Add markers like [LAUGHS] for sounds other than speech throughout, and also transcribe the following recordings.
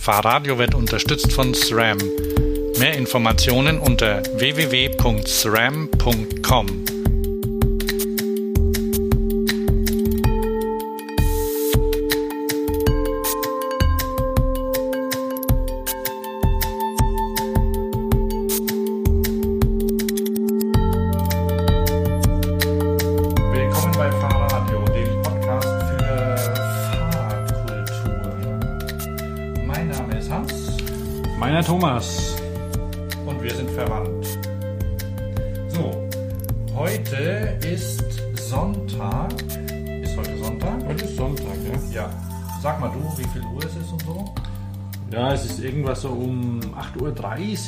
Fahrradio wird unterstützt von SRAM. Mehr Informationen unter www.sram.com.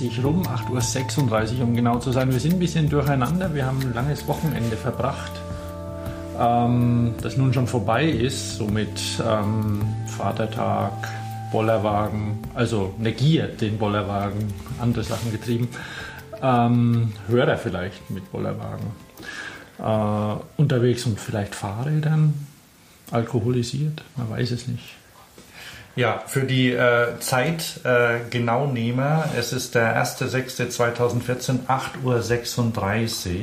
8.30 Uhr rum, 8.36 Uhr um genau zu sein. Wir sind ein bisschen durcheinander. Wir haben ein langes Wochenende verbracht, ähm, das nun schon vorbei ist, so mit ähm, Vatertag, Bollerwagen, also negiert den Bollerwagen, andere Sachen getrieben. Ähm, Hörer vielleicht mit Bollerwagen. Äh, unterwegs und vielleicht Fahrrädern, alkoholisiert, man weiß es nicht. Ja, für die äh, Zeit äh, Genaunehmer, es ist der 1.6.2014, 8.36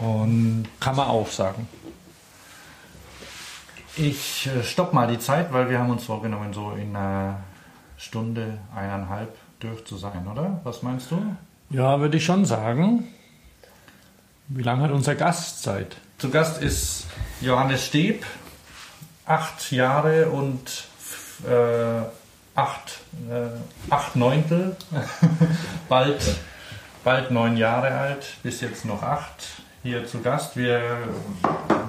Uhr. Und Kann man auch sagen. ich äh, stopp mal die Zeit, weil wir haben uns vorgenommen, so in einer Stunde, eineinhalb durch zu sein, oder? Was meinst du? Ja, würde ich schon sagen. Wie lange hat unser Gast Zeit? Zu Gast ist Johannes Steb, acht Jahre und äh, acht, äh, acht Neuntel, [LAUGHS] bald, bald neun Jahre alt, bis jetzt noch acht, hier zu Gast. Wir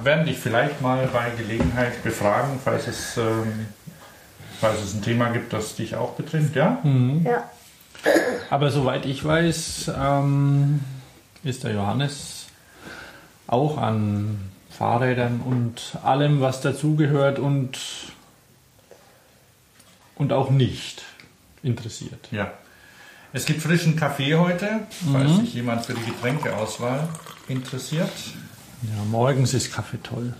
werden dich vielleicht mal bei Gelegenheit befragen, falls es, ähm, falls es ein Thema gibt, das dich auch betrifft, ja? Ja. Aber soweit ich weiß, ähm, ist der Johannes auch an Fahrrädern und allem, was dazugehört und, und auch nicht interessiert. Ja. Es gibt frischen Kaffee heute, falls sich jemand für die Getränkeauswahl interessiert. Ja, morgens ist Kaffee toll.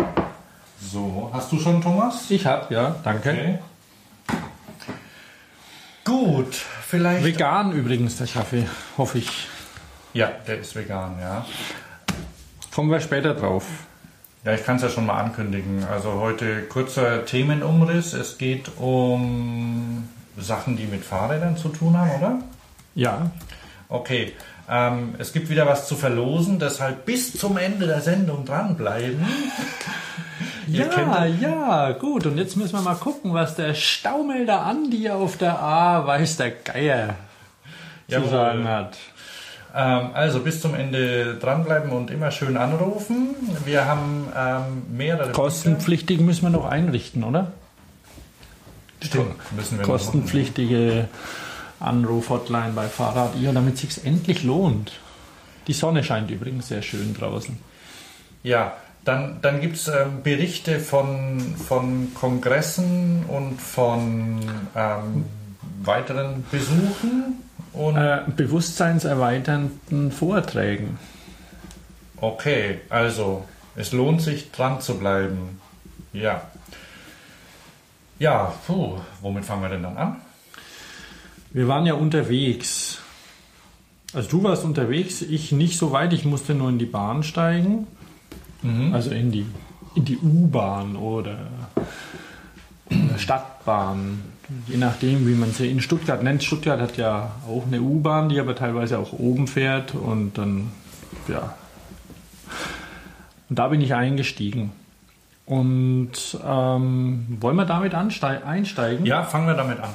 So, hast du schon, Thomas? Ich habe, ja, danke. Okay. Gut, vielleicht. Vegan übrigens der Kaffee, hoffe ich. ja, der ist vegan, ja. Kommen wir später drauf. Ja, ich kann es ja schon mal ankündigen. Also heute kurzer Themenumriss. Es geht um Sachen, die mit Fahrrädern zu tun haben, oder? Ja, Okay. Ähm, es gibt wieder was zu verlosen, deshalb bis zum Ende der Sendung dranbleiben. [LAUGHS] Ja, ja, gut. Und jetzt müssen wir mal gucken, was der Staumelder Andi auf der A weiß der Geier zu Jawohl. sagen hat. Ähm, also bis zum Ende dranbleiben und immer schön anrufen. Wir haben ähm, mehrere Kostenpflichtig müssen wir noch einrichten, oder? Stimmt, müssen wir. Kostenpflichtige Anruf-Hotline bei Fahrrad.io, damit es sich endlich lohnt. Die Sonne scheint übrigens sehr schön draußen. Ja, dann, dann gibt es ähm, Berichte von, von Kongressen und von ähm, weiteren Besuchen. Und Äh, bewusstseinserweiternden Vorträgen. okay, also es lohnt sich dran zu bleiben. Ja. Ja, puh, womit fangen wir denn dann an? Wir waren ja unterwegs. Also du warst unterwegs, ich nicht so weit, ich musste nur in die Bahn steigen. Also in die, in die U-Bahn oder Stadtbahn. Je nachdem, wie man sie in Stuttgart nennt. Stuttgart hat ja auch eine U-Bahn, die aber teilweise auch oben fährt und dann, ja. Und da bin ich eingestiegen. Und ähm, wollen wir damit einsteigen? Ja, fangen wir damit an.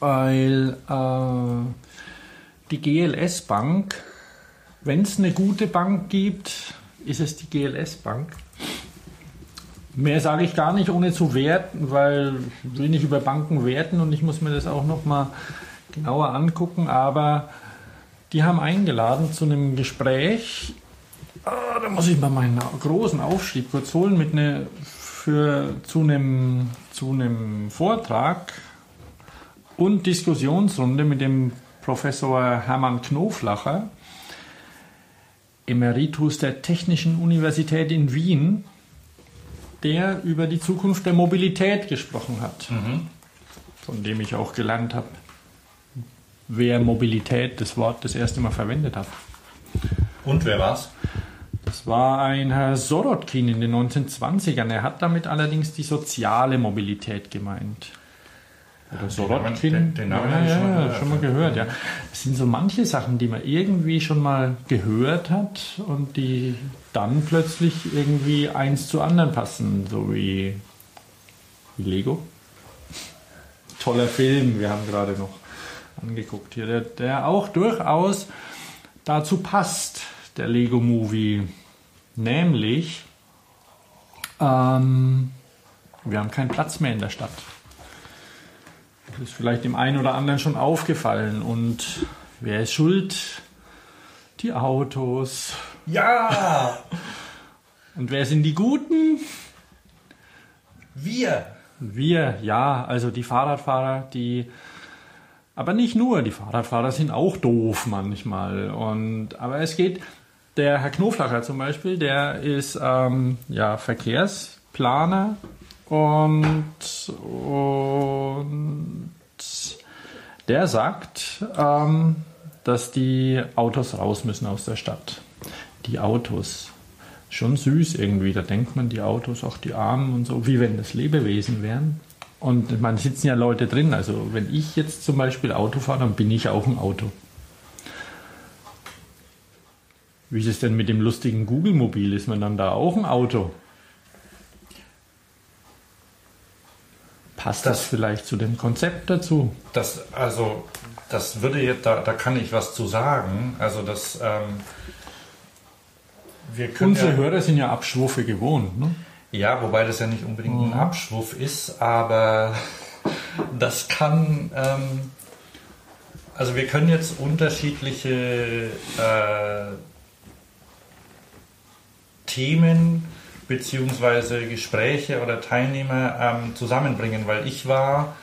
weil äh, die GLS Bank, wenn es eine gute Bank gibt, ist es die GLS Bank. Mehr sage ich gar nicht, ohne zu werten, weil nicht über Banken werten und ich muss mir das auch noch mal genauer angucken. Aber die haben eingeladen zu einem Gespräch. Ah, da muss ich mal meinen großen Aufschrieb kurz holen mit ne, für, zu, einem, zu einem Vortrag und Diskussionsrunde mit dem Professor Hermann Knoflacher, Emeritus der Technischen Universität in Wien, der über die Zukunft der Mobilität gesprochen hat. von dem ich auch gelernt habe, wer Mobilität, das Wort, das erste Mal verwendet hat. Und wer war's? Das war ein Herr Sorotkin in den 1920ern. Er hat damit allerdings die soziale Mobilität gemeint. Oder Sorotkin. Den, den Namen ja, habe ich ja, schon mal gehört. schon mal gehört, ja. Es sind so manche Sachen, die man irgendwie schon mal gehört hat und die dann plötzlich irgendwie eins zu anderen passen, so wie, Lego. Toller Film, wir haben gerade noch angeguckt hier, der, der auch durchaus dazu passt, der Lego Movie. Nämlich, ähm, wir haben keinen Platz mehr in der Stadt. Das ist vielleicht dem einen oder anderen schon aufgefallen. Und wer ist schuld? Die Autos. Ja! Und wer sind die Guten? Wir! Wir, ja, also die Fahrradfahrer, die. Aber nicht nur, die Fahrradfahrer sind auch doof manchmal. Und, aber es geht, der Herr Knoflacher zum Beispiel, der ist ähm, ja, Verkehrsplaner und, und der sagt, ähm, dass die Autos raus müssen aus der Stadt. Die Autos. Schon süß irgendwie. Da denkt man, die Autos, auch die Armen und so, wie wenn das Lebewesen wären. Und man sitzen ja Leute drin. Also wenn ich jetzt zum Beispiel Auto fahre, dann bin ich auch ein Auto. Wie ist es denn mit dem lustigen Google-Mobil? Ist man dann da auch ein Auto? Passt das, Das- vielleicht zu dem Konzept dazu? Das, also, das würde jetzt, da, da kann ich was zu sagen. Also, das, ähm, Unsere ja, Hörer sind ja Abschwuffe gewohnt. Ne? ja, wobei das ja nicht unbedingt ein Abschwuff ist, aber das kann, ähm, also wir können jetzt unterschiedliche äh, Themen beziehungsweise Gespräche oder Teilnehmer ähm, zusammenbringen, weil ich war,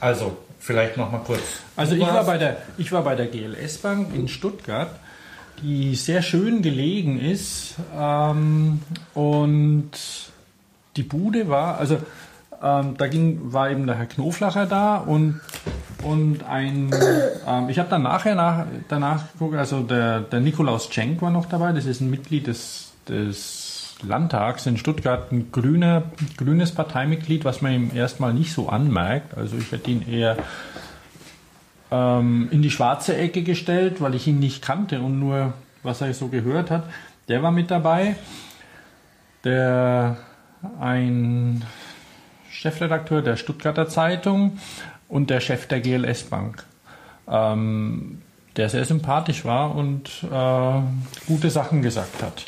also vielleicht noch mal kurz. Also ich war, bei der, ich war bei der GLS Bank in Stuttgart, die sehr schön gelegen ist. Ähm, und die Bude war, also ähm, da ging, war eben der Herr Knoflacher da und, und ein, ähm, ich habe dann nachher nach, danach geguckt, also der, der Nikolaus Cenk war noch dabei, das ist ein Mitglied des, des Landtags in Stuttgart, ein grüner, grünes Parteimitglied, was man ihm erstmal nicht so anmerkt. Also ich hätte ihn eher ähm, in die schwarze Ecke gestellt, weil ich ihn nicht kannte und nur, was er so gehört hat. Der war mit dabei. Der ein Chefredakteur der Stuttgarter Zeitung und der Chef der GLS Bank, ähm, der sehr sympathisch war und äh, gute Sachen gesagt hat.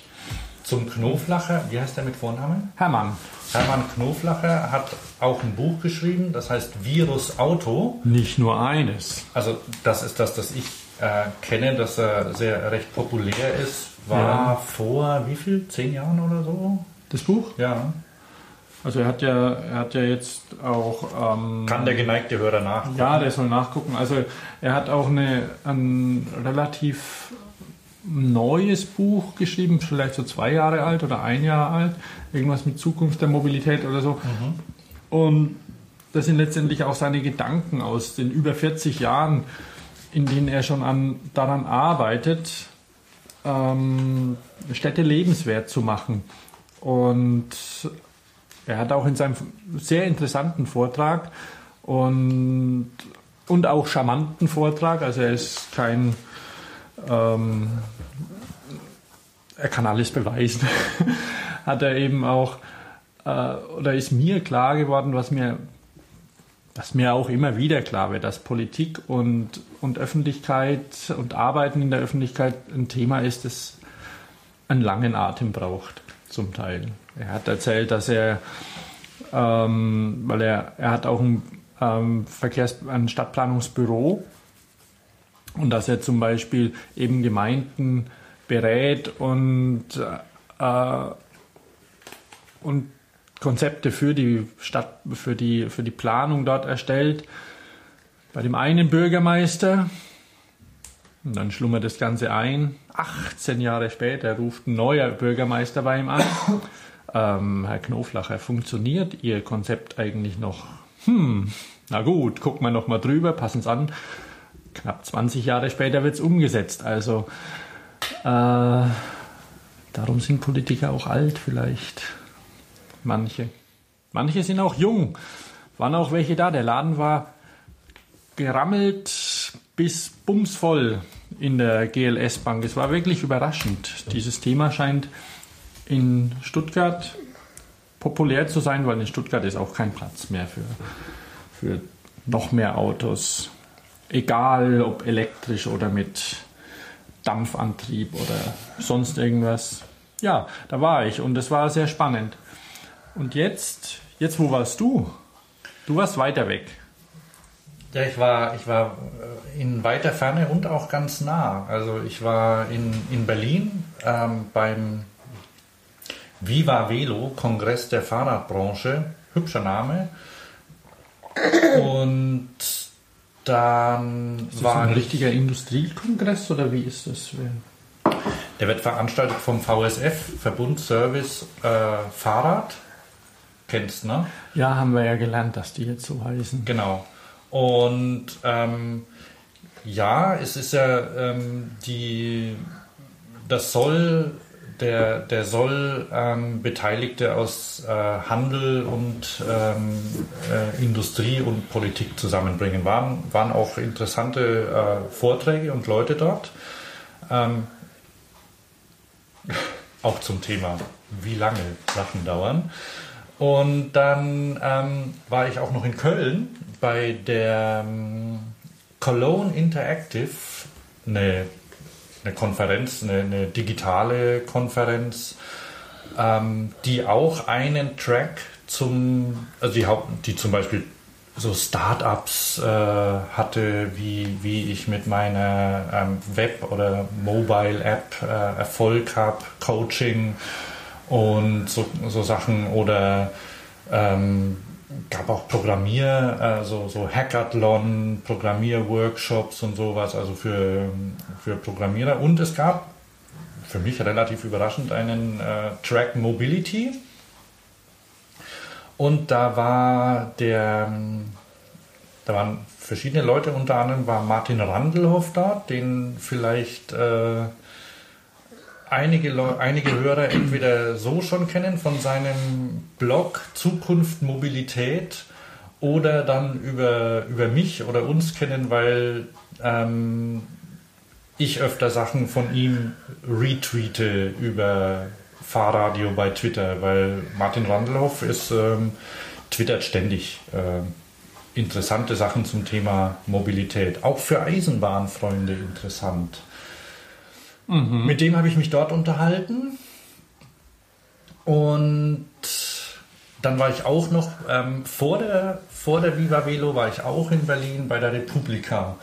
Zum Knoflacher, wie heißt der mit Vornamen? Hermann, Hermann Knoflacher hat auch ein Buch geschrieben, das heißt Virus Auto. nicht nur eines. Also das ist das, das ich äh, kenne, das äh, sehr recht populär ist. War Ja. vor wie viel? Zehn Jahren oder so? Das Buch? Ja. Also er hat ja, er hat ja jetzt auch ähm, Kann der geneigte Hörer nach? Ja, der soll nachgucken. Also er hat auch eine, ein relativ neues Buch geschrieben, vielleicht so zwei Jahre alt oder ein Jahr alt, irgendwas mit Zukunft der Mobilität oder so. Und das sind letztendlich auch seine Gedanken aus den über 40 Jahren, in denen er schon an, daran arbeitet, ähm, Städte lebenswert zu machen. Und er hat auch in seinem sehr interessanten Vortrag und, und auch charmanten Vortrag, also er ist kein, ähm, er kann alles beweisen, [LAUGHS] hat er eben auch, äh, oder ist mir klar geworden, was mir, was mir auch immer wieder klar wird, dass Politik und, und Öffentlichkeit und Arbeiten in der Öffentlichkeit ein Thema ist, das einen langen Atem braucht, zum Teil. Er hat erzählt, dass er, ähm, weil er, er hat auch ein, ähm, Verkehrs-, ein Stadtplanungsbüro und dass er zum Beispiel eben Gemeinden berät und, äh, und Konzepte für die Stadt, für die, für die Planung dort erstellt. Bei dem einen Bürgermeister, und dann schlummert das Ganze ein. 18 Jahre später ruft ein neuer Bürgermeister bei ihm an. [CLEARS THROAT] Ähm, Herr Knoflacher, funktioniert Ihr Konzept eigentlich noch? hm, na gut, gucken wir noch mal drüber, passen es an. Knapp 20 Jahre später wird es umgesetzt. Also äh, darum sind Politiker auch alt vielleicht. Manche. Manche sind auch jung. Waren auch welche da. Der Laden war gerammelt bis bumsvoll in der GLS Bank. Es war wirklich überraschend. Dieses Thema scheint in Stuttgart populär zu sein, weil in Stuttgart ist auch kein Platz mehr für, für noch mehr Autos. Egal ob elektrisch oder mit Dampfantrieb oder sonst irgendwas. Ja, da war ich und es war sehr spannend. Und jetzt, jetzt wo warst du? Du warst weiter weg. Ja, ich war, ich war äh, in weiter Ferne und auch ganz nah. Also ich war in, in Berlin ähm, beim Viva Velo Kongress der Fahrradbranche. Hübscher Name. Und dann ist das war ein richtiger Industriekongress oder wie ist das? Der wird veranstaltet vom VSF, Verbund Service äh, Fahrrad. Kennst, ne? Ja, haben wir ja gelernt, dass die jetzt so heißen. Genau. Und ähm, ja, es ist ja ähm, die, das soll, der, der soll ähm, Beteiligte aus äh, Handel und ähm, äh, Industrie und Politik zusammenbringen. Waren, waren auch interessante äh, Vorträge und Leute dort. Ähm, [LAUGHS] auch zum Thema, wie lange Sachen dauern. Und dann ähm, war ich auch noch in Köln bei der ähm, Cologne Interactive, eine, eine Konferenz, eine, eine digitale Konferenz, ähm, die auch einen Track zum, also die, Haupt, die zum Beispiel so Startups äh, hatte, wie, wie ich mit meiner ähm, Web- oder Mobile-App äh, Erfolg habe, Coaching und so, so Sachen oder ähm, gab auch Programmier, also so Hackathon, Programmierworkshops und sowas, also für, für Programmierer. Und es gab für mich relativ überraschend einen äh, Track Mobility. Und da war der, da waren verschiedene Leute, unter anderem war Martin Randelhoff da, den vielleicht äh, einige, einige Hörer entweder so schon kennen von seinem Blog Zukunft Mobilität oder dann über, über mich oder uns kennen, weil ähm, ich öfter Sachen von ihm retweete über Fahrradio bei Twitter, weil Martin Randelhoff ist, ähm, twittert ständig äh, interessante Sachen zum Thema Mobilität. Auch für Eisenbahnfreunde interessant. Mhm. Mit dem habe ich mich dort unterhalten. Und dann war ich auch noch, ähm, vor, der, vor der Viva Velo war ich auch in Berlin bei der Republika.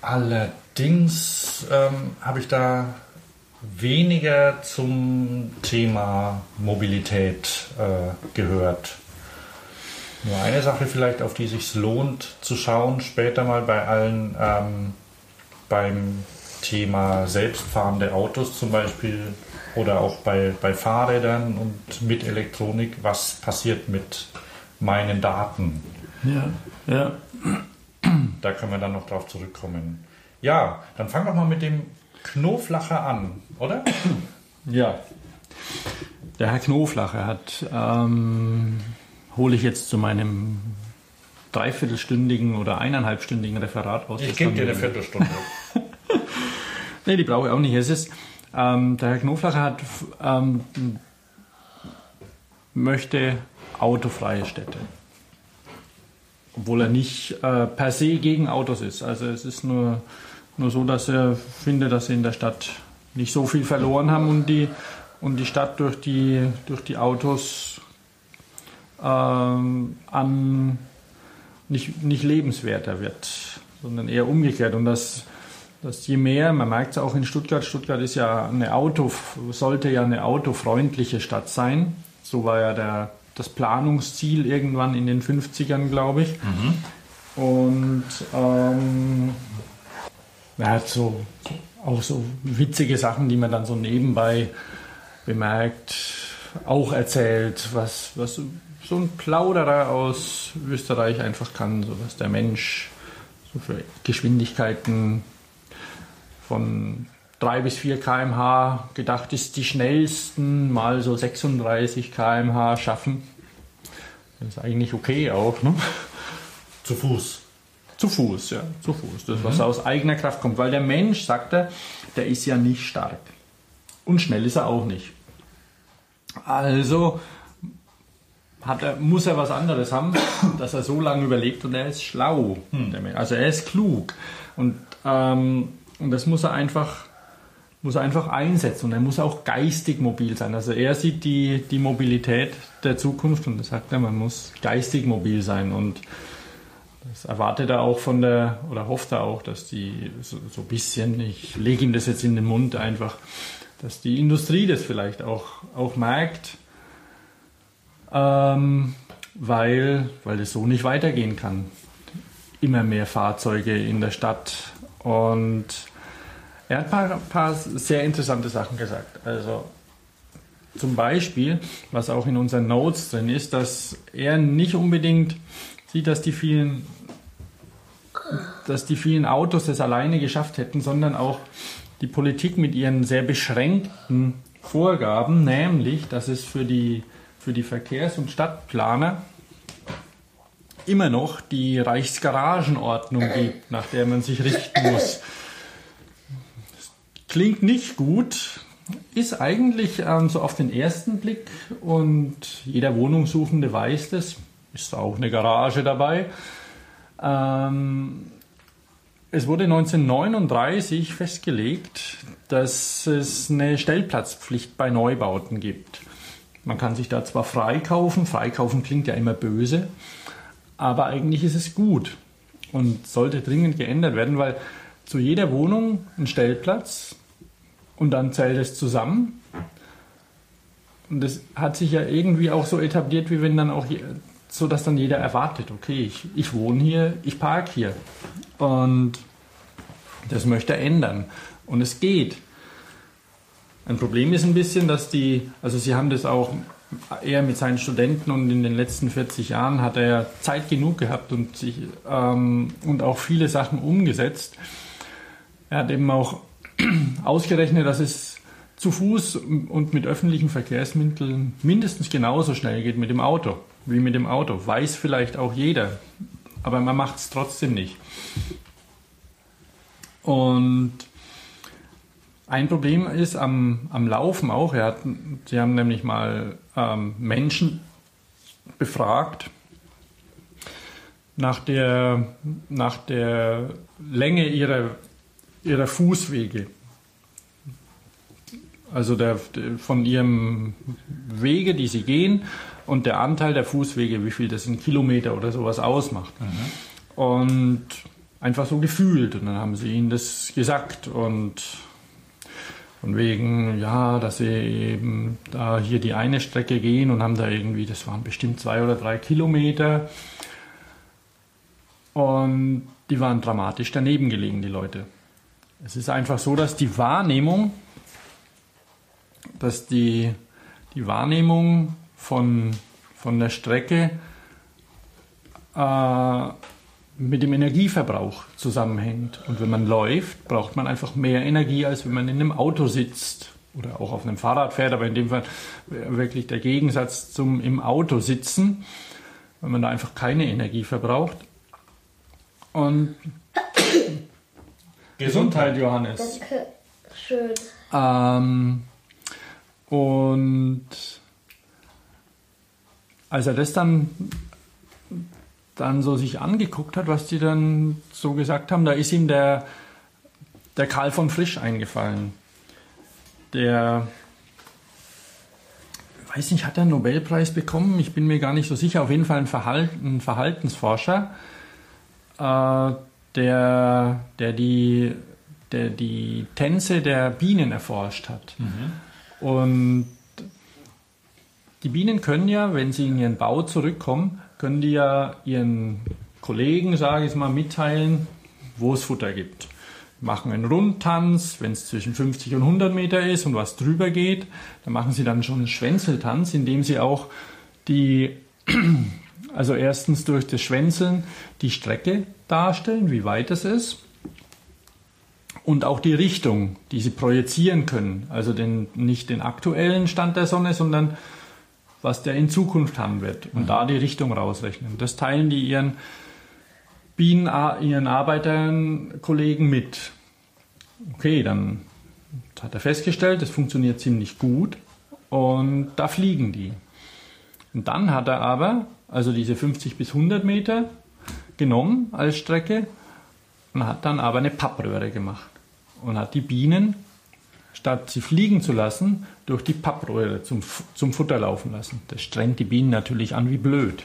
Allerdings ähm, habe ich da weniger zum Thema Mobilität äh, gehört. Nur eine Sache vielleicht, auf die es sich lohnt zu schauen, später mal bei allen ähm, beim Thema selbstfahrende Autos zum Beispiel oder auch bei, bei Fahrrädern und mit Elektronik, was passiert mit meinen Daten? Ja, ja. Da können wir dann noch drauf zurückkommen. Ja, dann fangen wir mal mit dem Knoflacher an, oder? Ja. Der Herr Knoflacher hat, ähm, hole ich jetzt zu meinem dreiviertelstündigen oder eineinhalbstündigen Referat aus. Ich gebe dir eine [LAUGHS] Viertelstunde. Nee, die brauche ich auch nicht. Es ist, ähm, der Herr Knoflacher hat, ähm, möchte autofreie Städte. Obwohl er nicht äh, per se gegen Autos ist. Also es ist nur, nur so, dass er findet, dass sie in der Stadt nicht so viel verloren haben und die, und die Stadt durch die, durch die Autos ähm, an nicht, nicht lebenswerter wird, sondern eher umgekehrt. Und das dass je mehr, man merkt es auch in Stuttgart, Stuttgart ist ja eine Auto, sollte ja eine autofreundliche Stadt sein. So war ja der, das Planungsziel irgendwann in den 50ern, glaube ich. Mhm. Und ähm, man hat so auch so witzige Sachen, die man dann so nebenbei bemerkt. auch erzählt, was, was so ein Plauderer aus Österreich einfach kann, so was der Mensch so für Geschwindigkeiten von 3 bis 4 km/h gedacht ist, die schnellsten mal so 36 km/h schaffen. Das ist eigentlich okay auch. Ne? Zu Fuß. Zu Fuß, ja, zu Fuß. Das, was mhm. aus eigener Kraft kommt. Weil der Mensch, sagt er, der ist ja nicht stark. Und schnell ist er auch nicht. Also hat er, muss er was anderes haben, [COUGHS] dass er so lange überlegt und er ist schlau. Hm. Also er ist klug. Und, ähm, und das muss er einfach muss er einfach einsetzen und er muss auch geistig mobil sein. Also er sieht die, die Mobilität der Zukunft und das sagt er, man muss geistig mobil sein und das erwartet er auch von der, oder hofft er auch, dass die so, so ein bisschen, ich lege ihm das jetzt in den Mund einfach, dass die Industrie das vielleicht auch, auch merkt, ähm, weil, weil es so nicht weitergehen kann. Immer mehr Fahrzeuge in der Stadt und er hat ein paar, paar sehr interessante Sachen gesagt. Also zum Beispiel, was auch in unseren Notes drin ist, dass er nicht unbedingt sieht, dass die vielen, dass die vielen Autos das alleine geschafft hätten, sondern auch die Politik mit ihren sehr beschränkten Vorgaben, nämlich, dass es für die, für die Verkehrs- und Stadtplaner immer noch die Reichsgaragenordnung gibt, nach der man sich richten muss. Klingt nicht gut, ist eigentlich ähm, so auf den ersten Blick und jeder Wohnungssuchende weiß das, ist auch eine Garage dabei. Ähm, es wurde 1939 festgelegt, dass es eine Stellplatzpflicht bei Neubauten gibt. Man kann sich da zwar freikaufen, freikaufen klingt ja immer böse, aber eigentlich ist es gut und sollte dringend geändert werden, weil zu jeder Wohnung ein Stellplatz und dann zählt es zusammen. Und das hat sich ja irgendwie auch so etabliert, wie wenn dann auch so dass dann jeder erwartet, okay, ich, ich wohne hier, ich parke hier. Und das möchte er ändern. Und es geht. Ein Problem ist ein bisschen, dass die, also sie haben das auch eher mit seinen Studenten und in den letzten 40 Jahren hat er Zeit genug gehabt und, sich, ähm, und auch viele Sachen umgesetzt. Er hat eben auch ausgerechnet, dass es zu Fuß und mit öffentlichen Verkehrsmitteln mindestens genauso schnell geht mit dem Auto wie mit dem Auto. Weiß vielleicht auch jeder, aber man macht es trotzdem nicht. Und ein Problem ist am, am Laufen auch. Er hat, sie haben nämlich mal ähm, Menschen befragt nach der, nach der Länge ihrer, ihrer Fußwege. Also der, von ihrem Wege, die sie gehen, und der Anteil der Fußwege, wie viel das in Kilometer oder sowas ausmacht. Mhm. Und einfach so gefühlt. Und dann haben sie ihnen das gesagt und von wegen, ja, dass sie eben da hier die eine Strecke gehen und haben da irgendwie, das waren bestimmt zwei oder drei Kilometer. Und die waren dramatisch daneben gelegen, die Leute. Es ist einfach so, dass die Wahrnehmung, dass die, die Wahrnehmung von, von der Strecke äh, mit dem Energieverbrauch zusammenhängt. Und wenn man läuft, braucht man einfach mehr Energie, als wenn man in einem Auto sitzt oder auch auf einem Fahrrad fährt, aber in dem Fall wirklich der Gegensatz zum im Auto sitzen, wenn man da einfach keine Energie verbraucht. Und Gesundheit, Johannes. Danke. Schön. Ähm, und als er das dann, dann so sich angeguckt hat, was die dann so gesagt haben, da ist ihm der, der Karl von Frisch eingefallen. Der, weiß nicht, hat er einen Nobelpreis bekommen? Ich bin mir gar nicht so sicher. Auf jeden Fall ein, Verhalten, ein Verhaltensforscher, äh, der, der, die, der die Tänze der Bienen erforscht hat. Mhm. Und die Bienen können ja, wenn sie in ihren Bau zurückkommen, können die ja ihren Kollegen, sage ich mal, mitteilen, wo es Futter gibt. machen einen Rundtanz, wenn es zwischen 50 und 100 Meter ist und was drüber geht, dann machen sie dann schon einen Schwänzeltanz, indem sie auch die, [CLEARS THROAT] also erstens durch das Schwänzeln die Strecke darstellen, wie weit es ist und auch die Richtung, die sie projizieren können. Also den, nicht den aktuellen Stand der Sonne, sondern was der in Zukunft haben wird und mhm. da die Richtung rausrechnen. Das teilen die ihren Bienen, ihren Arbeitern, Kollegen mit. Okay, dann hat er festgestellt, es funktioniert ziemlich gut und da fliegen die. Und dann hat er aber, also diese 50 bis 100 Meter genommen als Strecke und hat dann aber eine Pappröhre gemacht und hat die Bienen, statt sie fliegen zu lassen, durch die Pappröhre zum, zum Futter laufen lassen. Das strengt die Bienen natürlich an wie blöd.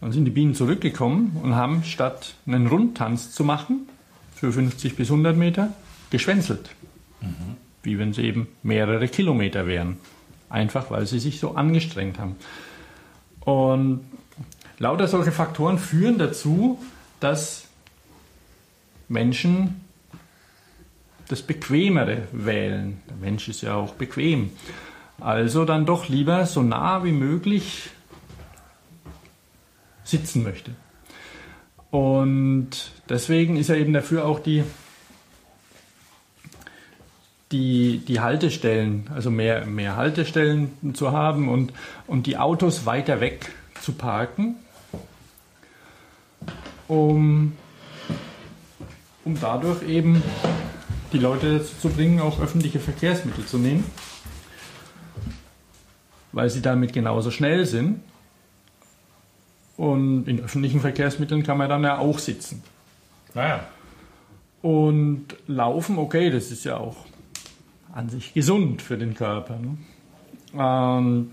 Dann sind die Bienen zurückgekommen und haben statt einen Rundtanz zu machen, für 50 bis 100 Meter, geschwänzelt. Mhm. Wie wenn sie eben mehrere Kilometer wären. Einfach weil sie sich so angestrengt haben. Und lauter solche Faktoren führen dazu, dass Menschen das Bequemere wählen. Der Mensch ist ja auch bequem. Also dann doch lieber so nah wie möglich sitzen möchte. Und deswegen ist er eben dafür auch die, die, die Haltestellen, also mehr, mehr Haltestellen zu haben und, und die Autos weiter weg zu parken, um, um dadurch eben die Leute dazu zu bringen, auch öffentliche Verkehrsmittel zu nehmen, weil sie damit genauso schnell sind. Und in öffentlichen Verkehrsmitteln kann man dann ja auch sitzen. Naja. Und laufen, okay, das ist ja auch an sich gesund für den Körper. Ne? Ähm,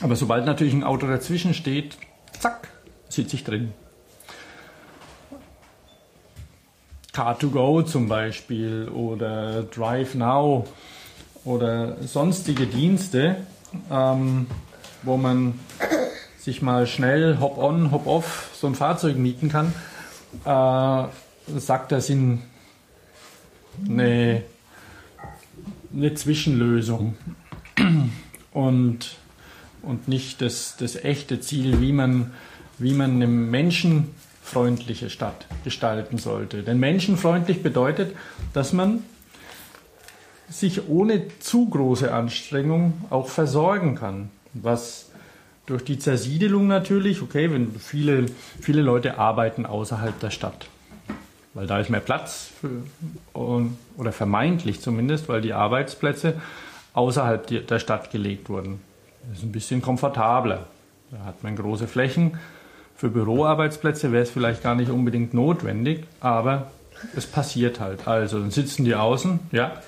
aber sobald natürlich ein Auto dazwischen steht, zack, sitze ich drin. Car2Go zum Beispiel oder Drive Now oder sonstige Dienste, ähm, wo man sich mal schnell Hop-on, Hop-off so ein Fahrzeug mieten kann, äh, sagt er, sind eine, eine Zwischenlösung. Und, und nicht das, das echte Ziel, wie man, wie man einem Menschen menschenfreundliche Stadt gestalten sollte. Denn menschenfreundlich bedeutet, dass man sich ohne zu große Anstrengung auch versorgen kann. Was durch die Zersiedelung natürlich, okay, wenn viele, viele Leute arbeiten außerhalb der Stadt, weil da ist mehr Platz für, oder vermeintlich zumindest, weil die Arbeitsplätze außerhalb der Stadt gelegt wurden. Das ist ein bisschen komfortabler. Da hat man große Flächen, für Büroarbeitsplätze wäre es vielleicht gar nicht unbedingt notwendig, aber es passiert halt. Also dann sitzen die außen, ja.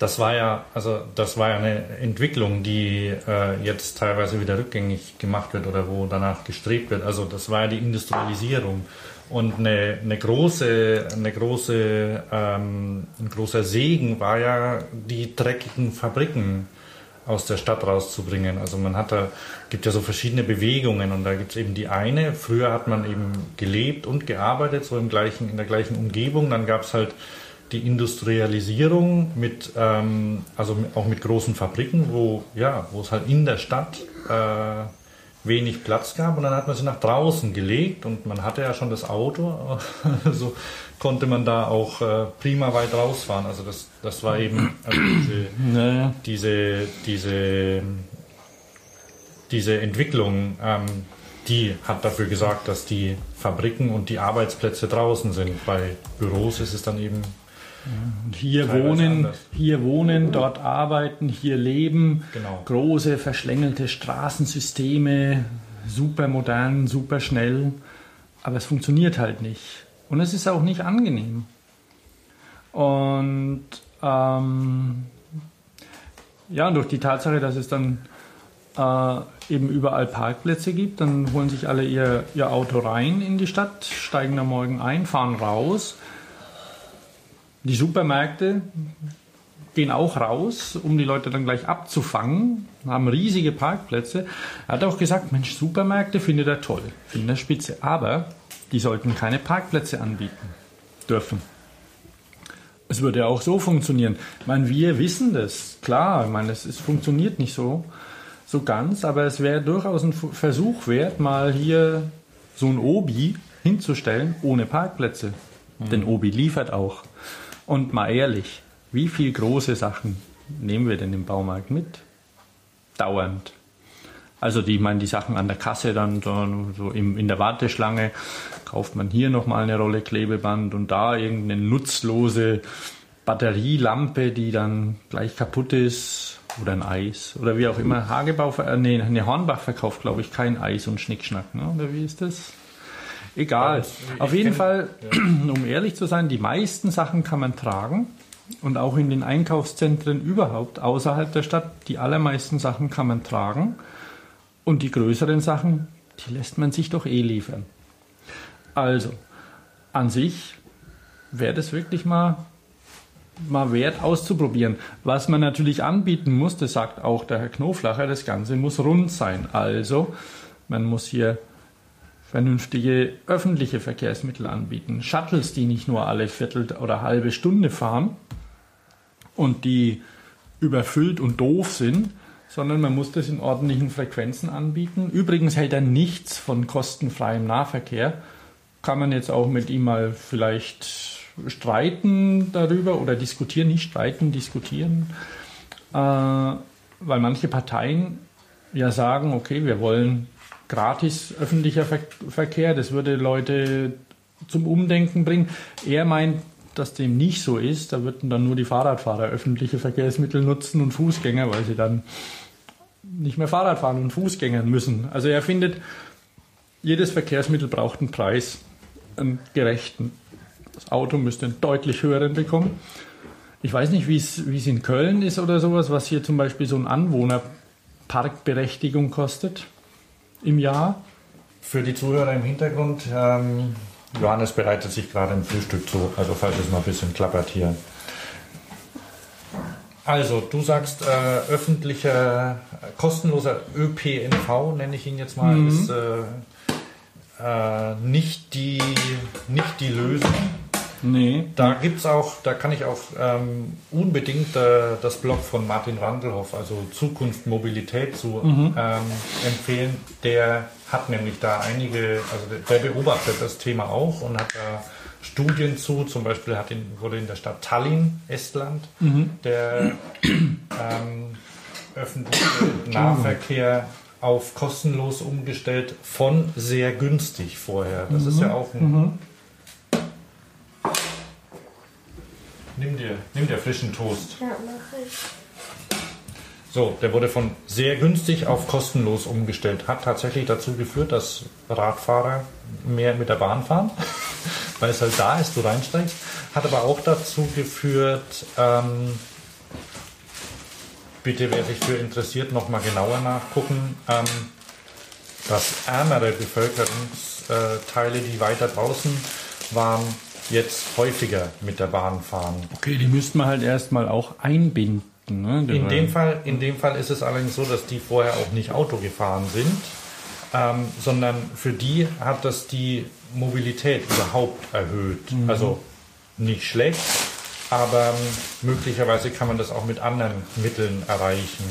Das war ja, also das war ja eine Entwicklung, die äh, jetzt teilweise wieder rückgängig gemacht wird oder wo danach gestrebt wird. Also das war ja die Industrialisierung. Und eine, eine große, eine große, ähm, ein großer Segen war ja die dreckigen Fabriken aus der Stadt rauszubringen. Also man hat da, gibt ja so verschiedene Bewegungen und da gibt es eben die eine, früher hat man eben gelebt und gearbeitet, so im gleichen, in der gleichen Umgebung. Dann gab es halt die Industrialisierung mit, ähm, also auch mit großen Fabriken, wo, ja, wo es halt in der Stadt äh, wenig Platz gab und dann hat man sie nach draußen gelegt und man hatte ja schon das Auto, [LAUGHS] also konnte man da auch äh, prima weit rausfahren. Also das, das war eben also diese, naja. diese, diese, diese Entwicklung, ähm, die hat dafür gesorgt, dass die Fabriken und die Arbeitsplätze draußen sind. Bei Büros ist es dann eben hier wohnen, hier wohnen, dort arbeiten, hier leben. Genau. Große, verschlängelte Straßensysteme, super modern, super schnell. Aber es funktioniert halt nicht. Und es ist auch nicht angenehm. Und ähm, ja, durch die Tatsache, dass es dann äh, eben überall Parkplätze gibt, dann holen sich alle ihr, ihr Auto rein in die Stadt, steigen am Morgen ein, fahren raus die Supermärkte gehen auch raus, um die Leute dann gleich abzufangen, haben riesige Parkplätze. Er hat auch gesagt, Mensch, Supermärkte findet er toll, findet er spitze, aber die sollten keine Parkplätze anbieten. dürfen. Es würde auch so funktionieren. Ich meine, wir wissen das, klar. Ich meine, es, es funktioniert nicht so, so ganz, aber es wäre durchaus ein Versuch wert, mal hier so ein Obi hinzustellen ohne Parkplätze. Mhm. Denn Obi liefert auch. Und mal ehrlich, wie viele große Sachen nehmen wir denn im Baumarkt mit? Dauernd. Also die, ich meine, die Sachen an der Kasse dann so, im, in der Warteschlange kauft man hier nochmal eine Rolle Klebeband und da irgendeine nutzlose Batterielampe, die dann gleich kaputt ist oder ein Eis oder wie auch immer. Hagebau, äh, nee, eine Hornbach verkauft, glaube ich, kein Eis und Schnickschnack, ne? oder wie ist das? Egal. Auf jeden Fall, ja. um ehrlich zu sein, die meisten Sachen kann man tragen und auch in den Einkaufszentren überhaupt außerhalb der Stadt, die allermeisten Sachen kann man tragen und die größeren Sachen, die lässt man sich doch eh liefern. Also, an sich wäre das wirklich mal, mal wert auszuprobieren. Was man natürlich anbieten muss, das sagt auch der Herr Knoflacher, das Ganze muss rund sein. Also, man muss hier vernünftige öffentliche Verkehrsmittel anbieten. Shuttles, die nicht nur alle Viertel oder halbe Stunde fahren und die überfüllt und doof sind, sondern man muss das in ordentlichen Frequenzen anbieten. Übrigens hält er nichts von kostenfreiem Nahverkehr. Kann man jetzt auch mit ihm mal vielleicht streiten darüber oder diskutieren, nicht streiten, diskutieren, äh, weil manche Parteien ja sagen, okay, wir wollen gratis öffentlicher Ver Verkehr, das würde Leute zum Umdenken bringen. Er meint, dass dem nicht so ist. Da würden dann nur die Fahrradfahrer öffentliche Verkehrsmittel nutzen und Fußgänger, weil sie dann nicht mehr Fahrrad fahren und Fußgängern müssen. Also er findet, jedes Verkehrsmittel braucht einen Preis, einen gerechten. Das Auto müsste einen deutlich höheren bekommen. Ich weiß nicht, wie es in Köln ist oder sowas, was hier zum Beispiel so ein Anwohnerparkberechtigung kostet im Jahr? Für die Zuhörer im Hintergrund, ähm, Johannes bereitet sich gerade ein Frühstück zu, also falls es mal ein bisschen klappert hier. Also, du sagst, äh, öffentlicher, kostenloser ÖPNV, nenne ich ihn jetzt mal, mhm. ist äh, äh, nicht, die, nicht die Lösung. Nee. Da gibt's auch, da kann ich auch ähm, unbedingt äh, das Blog von Martin Randelhoff, also Zukunft Mobilität, zu mhm. ähm, empfehlen. Der hat nämlich da einige, also der, der beobachtet das Thema auch und hat da Studien zu. Zum Beispiel hat in, wurde in der Stadt Tallinn, Estland, mhm. der ähm, öffentliche Nahverkehr auf kostenlos umgestellt von sehr günstig vorher. Das mhm. ist ja mhm. auch ein mhm. Nimm dir, nimm dir frischen Toast. Ja, mach ich. So, der wurde von sehr günstig auf kostenlos umgestellt. Hat tatsächlich dazu geführt, dass Radfahrer mehr mit der Bahn fahren, [LAUGHS] weil es halt da ist, du reinsteigst. Hat aber auch dazu geführt, ähm, bitte wer sich für interessiert, nochmal genauer nachgucken, ähm, dass ärmere Bevölkerungsteile, die weiter draußen waren, jetzt häufiger mit der Bahn fahren. Okay, die müsste man halt erstmal auch einbinden. Ne? In, dem Fall, in dem Fall ist es allerdings so, dass die vorher auch nicht Auto gefahren sind, ähm, sondern für die hat das die Mobilität überhaupt erhöht. Mhm. Also nicht schlecht, aber ähm, möglicherweise kann man das auch mit anderen Mitteln erreichen.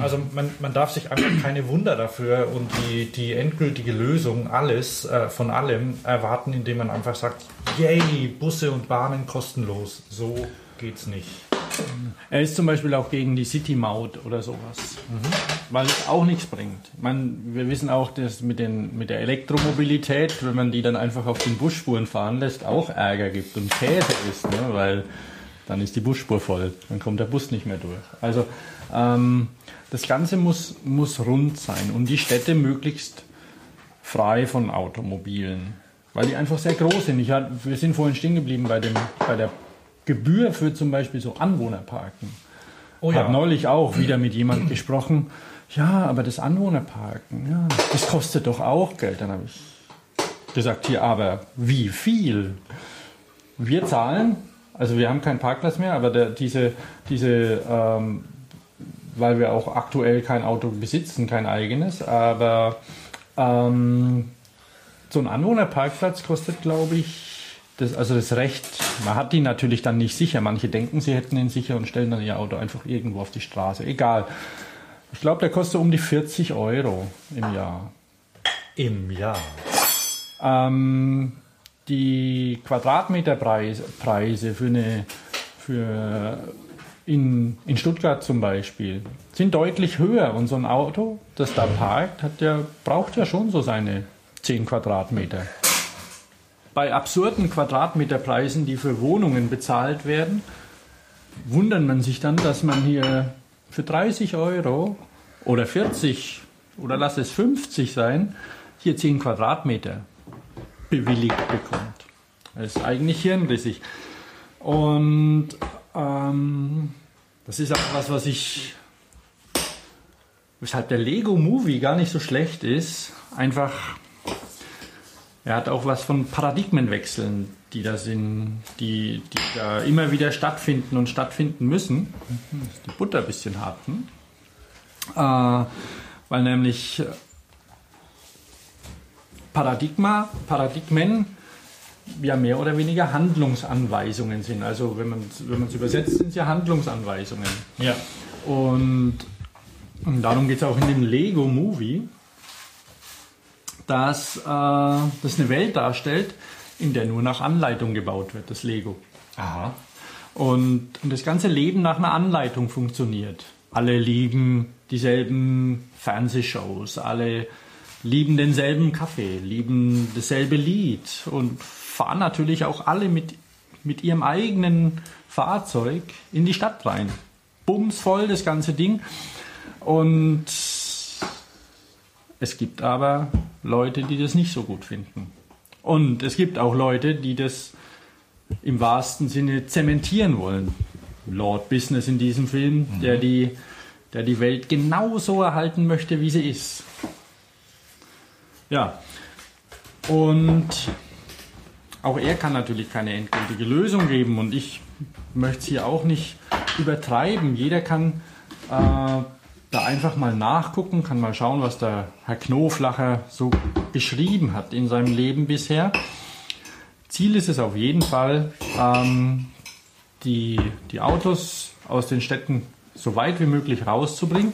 Also man, man darf sich einfach keine Wunder dafür und die, die endgültige Lösung alles äh, von allem erwarten, indem man einfach sagt, yay, Busse und Bahnen kostenlos. So geht's nicht. Er ist zum Beispiel auch gegen die City-Maut oder sowas, mhm. weil es auch nichts bringt. Man, wir wissen auch, dass mit, den, mit der Elektromobilität, wenn man die dann einfach auf den Busspuren fahren lässt, auch Ärger gibt und Käse ist, ne? weil dann ist die Busspur voll, dann kommt der Bus nicht mehr durch. Also ähm, das Ganze muss, muss rund sein und die Städte möglichst frei von Automobilen, weil die einfach sehr groß sind. Ich hat, wir sind vorhin stehen geblieben bei, dem, bei der Gebühr für zum Beispiel so Anwohnerparken. Oh ja. Hat neulich auch wieder mit jemandem gesprochen. Ja, aber das Anwohnerparken, ja, das kostet doch auch Geld. Dann habe ich gesagt, hier, aber wie viel? Wir zahlen, also wir haben keinen Parkplatz mehr, aber der, diese, diese ähm, weil wir auch aktuell kein Auto besitzen, kein eigenes, aber ähm, so ein Anwohnerparkplatz kostet, glaube ich, das, also das Recht, man hat die natürlich dann nicht sicher. Manche denken, sie hätten ihn sicher und stellen dann ihr Auto einfach irgendwo auf die Straße. Egal. Ich glaube, der kostet um die 40 Euro im Jahr. Im Jahr. Ähm, die Quadratmeterpreise für eine für in, in Stuttgart zum Beispiel sind deutlich höher und so ein Auto, das da parkt, hat ja, braucht ja schon so seine 10 Quadratmeter. Bei absurden Quadratmeterpreisen, die für Wohnungen bezahlt werden, wundert man sich dann, dass man hier für 30 Euro oder 40 oder lass es 50 sein, hier 10 Quadratmeter bewilligt bekommt. Das ist eigentlich hirnrissig. Und ähm, das ist auch was, was ich, weshalb der Lego Movie gar nicht so schlecht ist. Einfach, er hat auch was von Paradigmenwechseln, die da sind, die, die da immer wieder stattfinden und stattfinden müssen. Ist die Butter ein bisschen hart, hm? äh, weil nämlich Paradigma, Paradigmen ja mehr oder weniger Handlungsanweisungen sind. Also wenn man es wenn übersetzt, sind es ja Handlungsanweisungen. Ja. Und, und darum geht es auch in dem Lego-Movie, dass äh, das eine Welt darstellt, in der nur nach Anleitung gebaut wird, das Lego. Aha. Und, und das ganze Leben nach einer Anleitung funktioniert. Alle lieben dieselben Fernsehshows, alle lieben denselben Kaffee, lieben dasselbe Lied und fahren natürlich auch alle mit, mit ihrem eigenen Fahrzeug in die Stadt rein. Bumsvoll das ganze Ding. Und es gibt aber Leute, die das nicht so gut finden. Und es gibt auch Leute, die das im wahrsten Sinne zementieren wollen. Lord Business in diesem Film, mhm. der, die, der die Welt genauso erhalten möchte, wie sie ist. Ja. Und auch er kann natürlich keine endgültige Lösung geben und ich möchte es hier auch nicht übertreiben. Jeder kann äh, da einfach mal nachgucken, kann mal schauen, was der Herr Knoflacher so beschrieben hat in seinem Leben bisher. Ziel ist es auf jeden Fall, ähm, die, die Autos aus den Städten so weit wie möglich rauszubringen.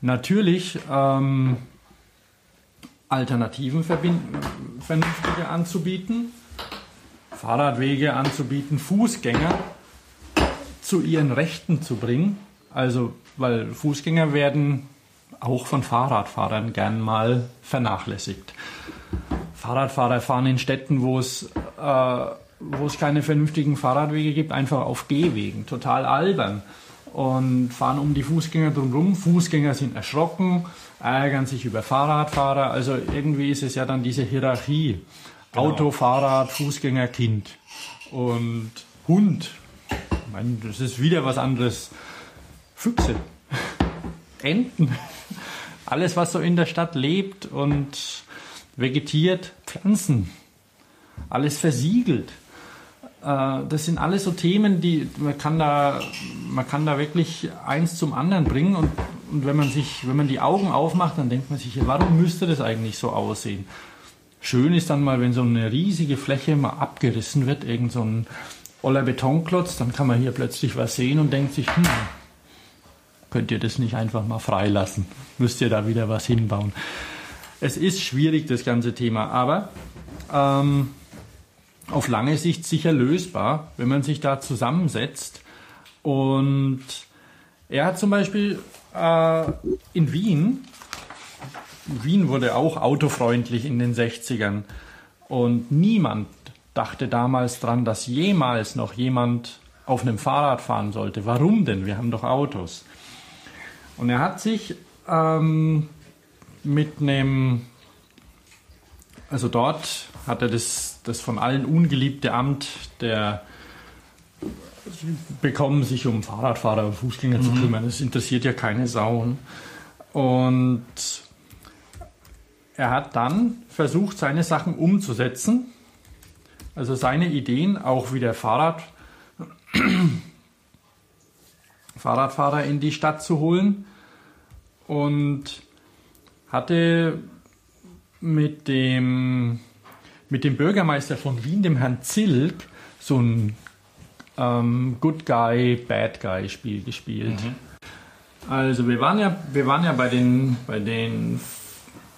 Natürlich ähm, Alternativen vernünftige anzubieten, Fahrradwege anzubieten, Fußgänger zu ihren Rechten zu bringen. Also, weil Fußgänger werden auch von Fahrradfahrern gern mal vernachlässigt. Fahrradfahrer fahren in Städten, wo es, äh, wo es keine vernünftigen Fahrradwege gibt, einfach auf Gehwegen. Total albern. Und fahren um die Fußgänger drumherum. Fußgänger sind erschrocken, ärgern sich über Fahrradfahrer. Also irgendwie ist es ja dann diese Hierarchie. Genau. Auto, Fahrrad, Fußgänger, Kind und Hund. Ich meine, das ist wieder was anderes. Füchse, Enten, alles, was so in der Stadt lebt und vegetiert, Pflanzen, alles versiegelt. Äh, das sind alles so Themen, die man kann da, man kann da wirklich eins zum anderen bringen und, und wenn man sich, wenn man die Augen aufmacht, dann denkt man sich, warum müsste das eigentlich so aussehen? Schön ist dann mal, wenn so eine riesige Fläche mal abgerissen wird, irgend so ein oller Betonklotz, dann kann man hier plötzlich was sehen und denkt sich, hm, könnt ihr das nicht einfach mal freilassen? Müsst ihr da wieder was hinbauen? Es ist schwierig, das ganze Thema, aber ähm, auf lange Sicht sicher lösbar, wenn man sich da zusammensetzt. Und er hat zum Beispiel äh, in Wien Wien wurde auch autofreundlich in den 60ern und niemand dachte damals dran, dass jemals noch jemand auf einem Fahrrad fahren sollte. Warum denn? Wir haben doch Autos. Und er hat sich ähm, mit einem, also dort hat er das, das von allen ungeliebte Amt der bekommen, sich um Fahrradfahrer und Fußgänger mhm. zu kümmern. Das interessiert ja keine Sau. Und er hat dann versucht, seine Sachen umzusetzen, also seine Ideen auch wieder Fahrrad, Fahrradfahrer in die Stadt zu holen und hatte mit dem mit dem Bürgermeister von Wien, dem Herrn Zilk, so ein ähm, Good Guy, Bad Guy Spiel gespielt. Also wir waren ja, wir waren ja bei den, bei den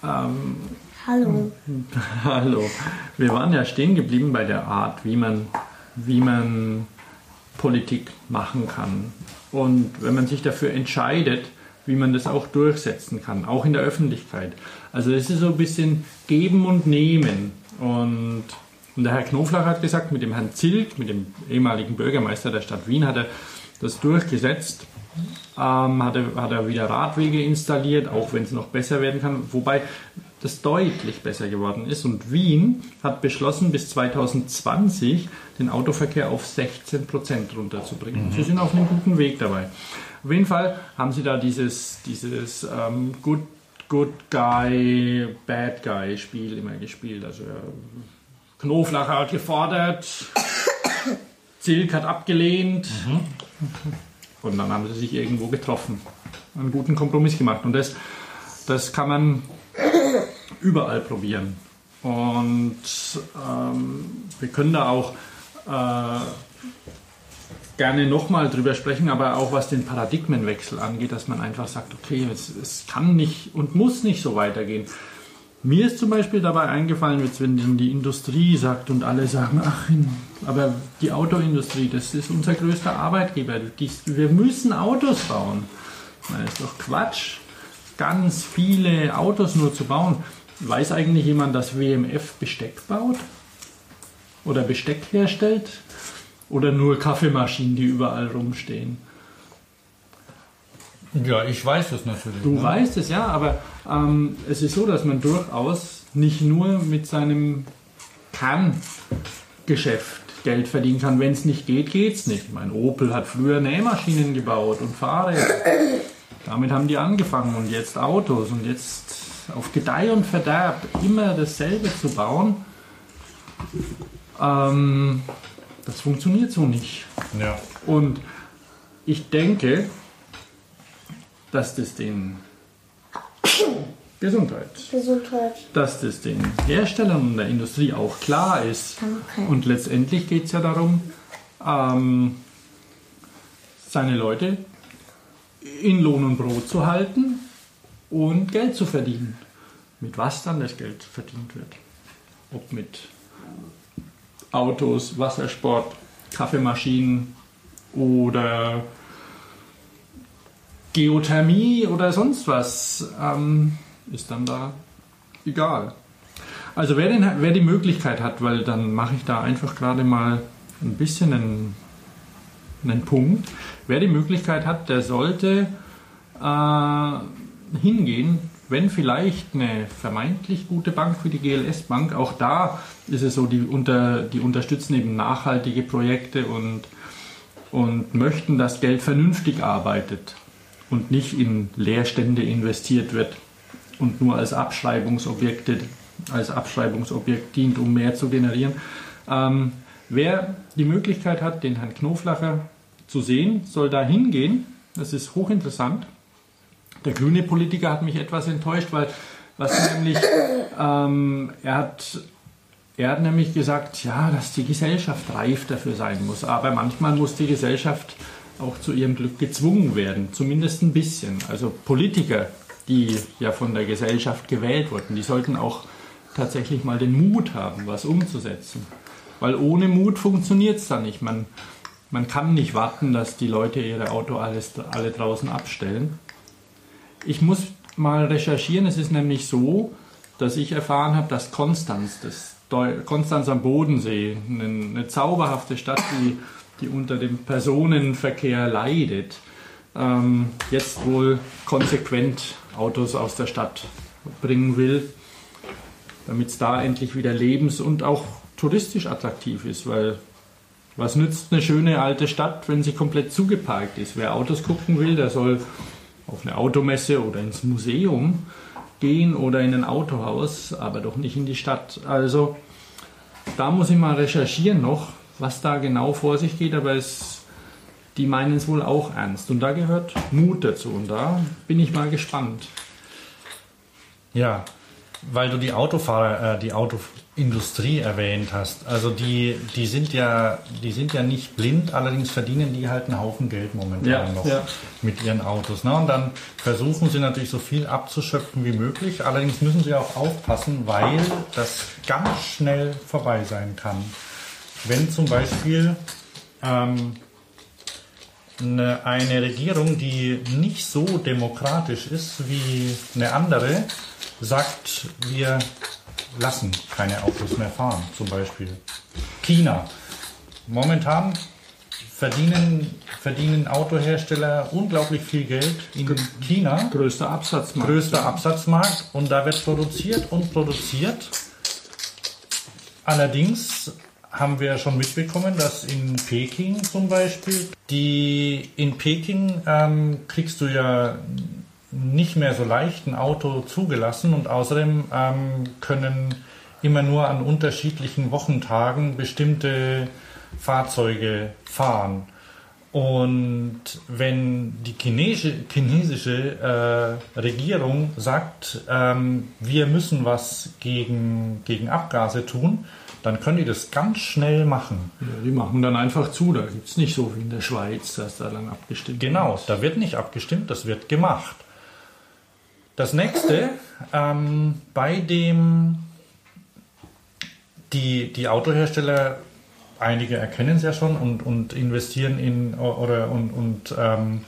ähm, Hallo. [LAUGHS] Hallo. Wir waren ja stehen geblieben bei der Art, wie man, wie man Politik machen kann. Und wenn man sich dafür entscheidet, wie man das auch durchsetzen kann, auch in der Öffentlichkeit. Also es ist so ein bisschen Geben und Nehmen. Und, und der Herr Knoflach hat gesagt, mit dem Herrn Zilk, mit dem ehemaligen Bürgermeister der Stadt Wien, hat er das durchgesetzt. Ähm, hat, er, hat er wieder Radwege installiert, auch wenn es noch besser werden kann. Wobei das deutlich besser geworden ist. Und Wien hat beschlossen, bis 2020 den Autoverkehr auf 16 Prozent runterzubringen. Sie sind auf einem guten Weg dabei. Auf jeden Fall haben sie da dieses, dieses ähm, Good, Good Guy, Bad Guy Spiel immer gespielt. Also ja, Knoflach hat gefordert, Zilk hat abgelehnt. Und dann haben sie sich irgendwo getroffen. Einen guten Kompromiss gemacht. Und das, das kann man überall probieren. Und ähm, wir können da auch äh, gerne nochmal drüber sprechen, aber auch was den Paradigmenwechsel angeht, dass man einfach sagt, okay, es, es kann nicht und muss nicht so weitergehen. Mir ist zum Beispiel dabei eingefallen, jetzt wenn die Industrie sagt und alle sagen, ach, aber die Autoindustrie, das ist unser größter Arbeitgeber, wir müssen Autos bauen. Das ist doch Quatsch, ganz viele Autos nur zu bauen. Weiß eigentlich jemand, dass WMF Besteck baut? Oder Besteck herstellt? Oder nur Kaffeemaschinen, die überall rumstehen? Ja, ich weiß das natürlich. Du ne? weißt es, ja, aber ähm, es ist so, dass man durchaus nicht nur mit seinem Kerngeschäft Geld verdienen kann. Wenn es nicht geht, geht es nicht. Mein Opel hat früher Nähmaschinen gebaut und Fahrräder. Damit haben die angefangen und jetzt Autos und jetzt auf Gedeih und Verderb immer dasselbe zu bauen, ähm, das funktioniert so nicht. Ja. Und ich denke, dass das den Gesundheit, Gesundheit. dass das den Herstellern und der Industrie auch klar ist. Danke. Und letztendlich geht es ja darum, ähm, seine Leute in Lohn und Brot zu halten und Geld zu verdienen. Mit was dann das Geld verdient wird. Ob mit Autos, Wassersport, Kaffeemaschinen oder Geothermie oder sonst was, ähm, ist dann da egal. Also wer, den, wer die Möglichkeit hat, weil dann mache ich da einfach gerade mal ein bisschen einen, einen Punkt. Wer die Möglichkeit hat, der sollte äh, hingehen, wenn vielleicht eine vermeintlich gute Bank wie die GLS Bank, auch da ist es so, die, unter, die unterstützen eben nachhaltige Projekte und, und möchten, dass Geld vernünftig arbeitet und nicht in Leerstände investiert wird und nur als Abschreibungsobjekte, als Abschreibungsobjekt dient, um mehr zu generieren. Ähm, wer die Möglichkeit hat, den Herrn Knoflacher zu sehen, soll da hingehen. Das ist hochinteressant. Der grüne Politiker hat mich etwas enttäuscht, weil was nämlich, ähm, er hat er hat nämlich gesagt, ja, dass die Gesellschaft reif dafür sein muss. Aber manchmal muss die Gesellschaft auch zu ihrem Glück gezwungen werden, zumindest ein bisschen. Also Politiker, die ja von der Gesellschaft gewählt wurden, die sollten auch tatsächlich mal den Mut haben, was umzusetzen. Weil ohne Mut funktioniert es dann nicht. Man, man kann nicht warten, dass die Leute ihre Auto alles, alle draußen abstellen. Ich muss mal recherchieren. Es ist nämlich so, dass ich erfahren habe, dass Konstanz, das Deu Konstanz am Bodensee, eine, eine zauberhafte Stadt, die, die unter dem Personenverkehr leidet, ähm, jetzt wohl konsequent Autos aus der Stadt bringen will, damit es da endlich wieder lebens- und auch touristisch attraktiv ist, weil was nützt eine schöne alte Stadt, wenn sie komplett zugeparkt ist? Wer Autos gucken will, der soll auf eine Automesse oder ins Museum gehen oder in ein Autohaus, aber doch nicht in die Stadt. Also da muss ich mal recherchieren noch, was da genau vor sich geht, aber es, die meinen es wohl auch ernst. Und da gehört Mut dazu und da bin ich mal gespannt. Ja, weil du die Autofahrer, äh, die Auto, Industrie erwähnt hast, also die, die sind ja, die sind ja nicht blind, allerdings verdienen die halt einen Haufen Geld momentan Ja, noch ja. mit ihren Autos. Ne? Und dann versuchen sie natürlich so viel abzuschöpfen wie möglich, allerdings müssen sie auch aufpassen, weil das ganz schnell vorbei sein kann. Wenn zum Beispiel ähm, eine, eine Regierung, die nicht so demokratisch ist wie eine andere, sagt, wir lassen keine Autos mehr fahren, zum Beispiel. China. Momentan verdienen, verdienen Autohersteller unglaublich viel Geld in China. Größter Absatzmarkt. Größter Absatzmarkt und da wird produziert und produziert. Allerdings haben wir schon mitbekommen, dass in Peking zum Beispiel, die in Peking ähm, kriegst du ja nicht mehr so leicht ein Auto zugelassen und außerdem ähm, können immer nur an unterschiedlichen Wochentagen bestimmte Fahrzeuge fahren. Und wenn die chinesische, chinesische äh, Regierung sagt, ähm, wir müssen was gegen, gegen Abgase tun, dann können die das ganz schnell machen. Ja, die machen dann einfach zu. Da gibt es nicht so wie in der Schweiz, dass da lang abgestimmt Genau, ist. da wird nicht abgestimmt, das wird gemacht. Das nächste, ähm, bei dem die, die Autohersteller, einige erkennen es ja schon und, und investieren in oder und, und ähm,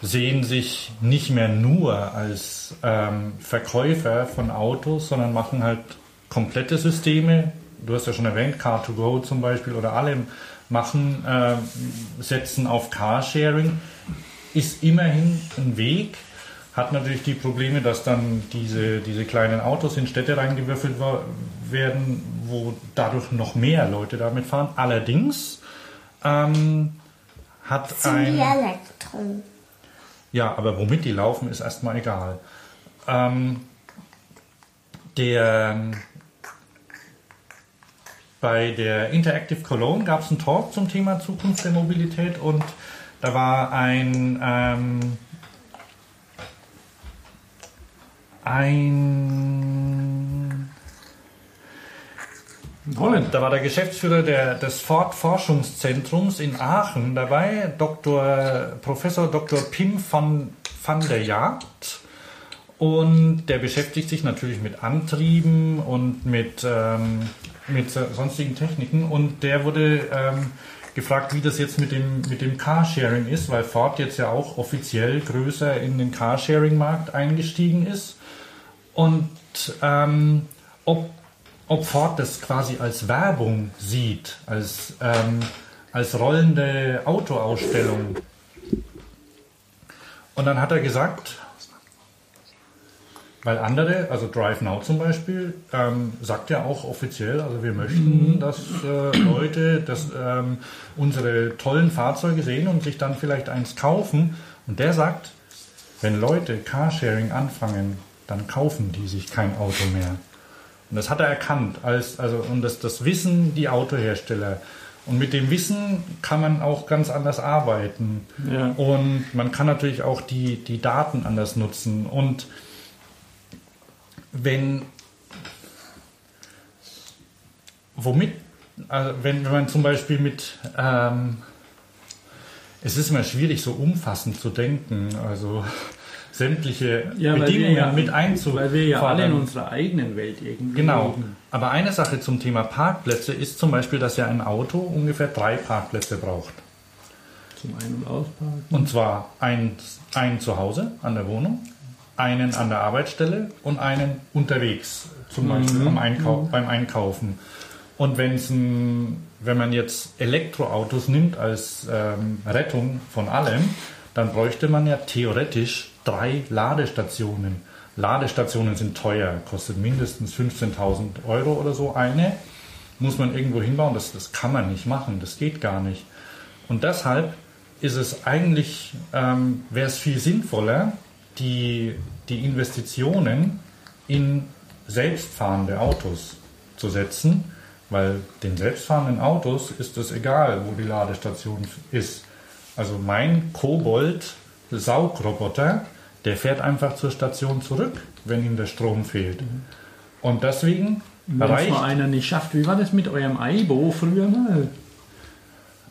sehen sich nicht mehr nur als ähm, Verkäufer von Autos, sondern machen halt komplette Systeme. Du hast ja schon erwähnt, Car2Go zum Beispiel oder alle machen, äh, setzen auf Carsharing, ist immerhin ein Weg, hat natürlich die Probleme, dass dann diese, diese kleinen Autos in Städte reingewürfelt werden, wo dadurch noch mehr Leute damit fahren. Allerdings ähm, hat Sind ein... die Elektro? Ja, aber womit die laufen, ist erstmal egal. Ähm, der, bei der Interactive Cologne gab es einen Talk zum Thema Zukunft der Mobilität und da war ein, ähm, ein In Holland. da war der Geschäftsführer der, des Ford-Forschungszentrums in Aachen dabei, Dr. Professor Dr. Pim van, van der Jagd. Und der beschäftigt sich natürlich mit Antrieben und mit, ähm, mit so- sonstigen Techniken. Und der wurde ähm, gefragt, wie das jetzt mit dem, mit dem Carsharing ist, weil Ford jetzt ja auch offiziell größer in den Carsharing-Markt eingestiegen ist. Und ähm, ob, ob Ford das quasi als Werbung sieht, als, ähm, als rollende Autoausstellung. Und dann hat er gesagt, weil andere, also Drive Now zum Beispiel, ähm, sagt ja auch offiziell, also wir möchten, dass äh, Leute das, ähm, unsere tollen Fahrzeuge sehen und sich dann vielleicht eins kaufen. Und der sagt, wenn Leute Carsharing anfangen, dann kaufen die sich kein Auto mehr. Und das hat er erkannt. Als, also, und das, das wissen die Autohersteller. Und mit dem Wissen kann man auch ganz anders arbeiten. Ja. Und man kann natürlich auch die, die Daten anders nutzen. Und wenn, womit, also wenn, wenn man zum Beispiel mit, ähm, es ist immer schwierig, so umfassend zu denken, also sämtliche Ja, Bedingungen ja- mit einzufordern. Weil wir ja alle in unserer eigenen Welt irgendwie Genau. leben. Aber eine Sache zum Thema Parkplätze ist zum Beispiel, dass ja ein Auto ungefähr drei Parkplätze braucht. Zum Ein- und Ausparken. Und zwar einen, einen zu Hause an der Wohnung, einen an der Arbeitsstelle und einen unterwegs, zum Beispiel am Einkau beim Einkaufen. Und wenn's ein, wenn man jetzt Elektroautos nimmt als ähm, Rettung von allem, dann bräuchte man ja theoretisch drei Ladestationen. Ladestationen sind teuer, kostet mindestens 15.000 Euro oder so eine. Muss man irgendwo hinbauen, das, das kann man nicht machen, das geht gar nicht. Und deshalb ist es eigentlich, ähm, wäre es viel sinnvoller, die, die Investitionen in selbstfahrende Autos zu setzen, weil den selbstfahrenden Autos ist es egal, wo die Ladestation ist. Also mein Kobold Saugroboter, der fährt einfach zur Station zurück, wenn ihm der Strom fehlt. Und deswegen Wenn Reicht. mal einer nicht schafft, wie war das mit eurem Aibo früher mal?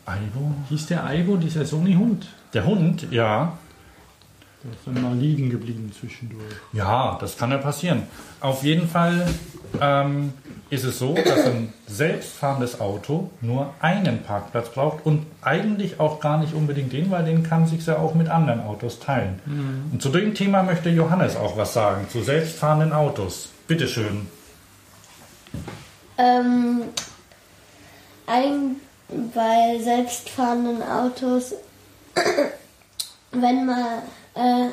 Aibo? Hieß der Aibo, dieser Sony-Hund? Der Hund, ja. Der ist dann mal liegen geblieben zwischendurch. Ja, das kann ja passieren. Auf jeden Fall ähm, ist es so, dass ein selbstfahrendes Auto nur einen Parkplatz braucht und eigentlich auch gar nicht unbedingt den, weil den kann sich ja auch mit anderen Autos teilen. Und zu dem Thema möchte Johannes auch was sagen, zu selbstfahrenden Autos. Bitteschön. Ähm, ein, bei selbstfahrenden Autos, [COUGHS] wenn man, äh,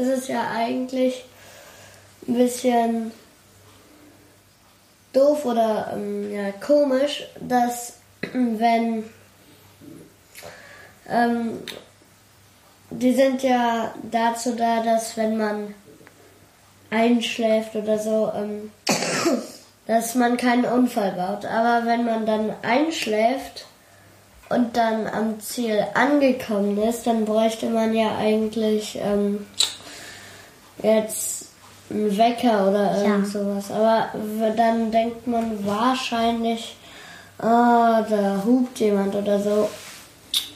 ist es ja eigentlich ein bisschen doof oder ähm, ja, komisch, dass wenn ähm, die sind ja dazu da, dass wenn man einschläft oder so, ähm, [COUGHS] dass man keinen Unfall baut. Aber wenn man dann einschläft und dann am Ziel angekommen ist, dann bräuchte man ja eigentlich ähm, jetzt einen Wecker oder irgend sowas. Aber dann denkt man wahrscheinlich, ah, da hupt jemand oder so.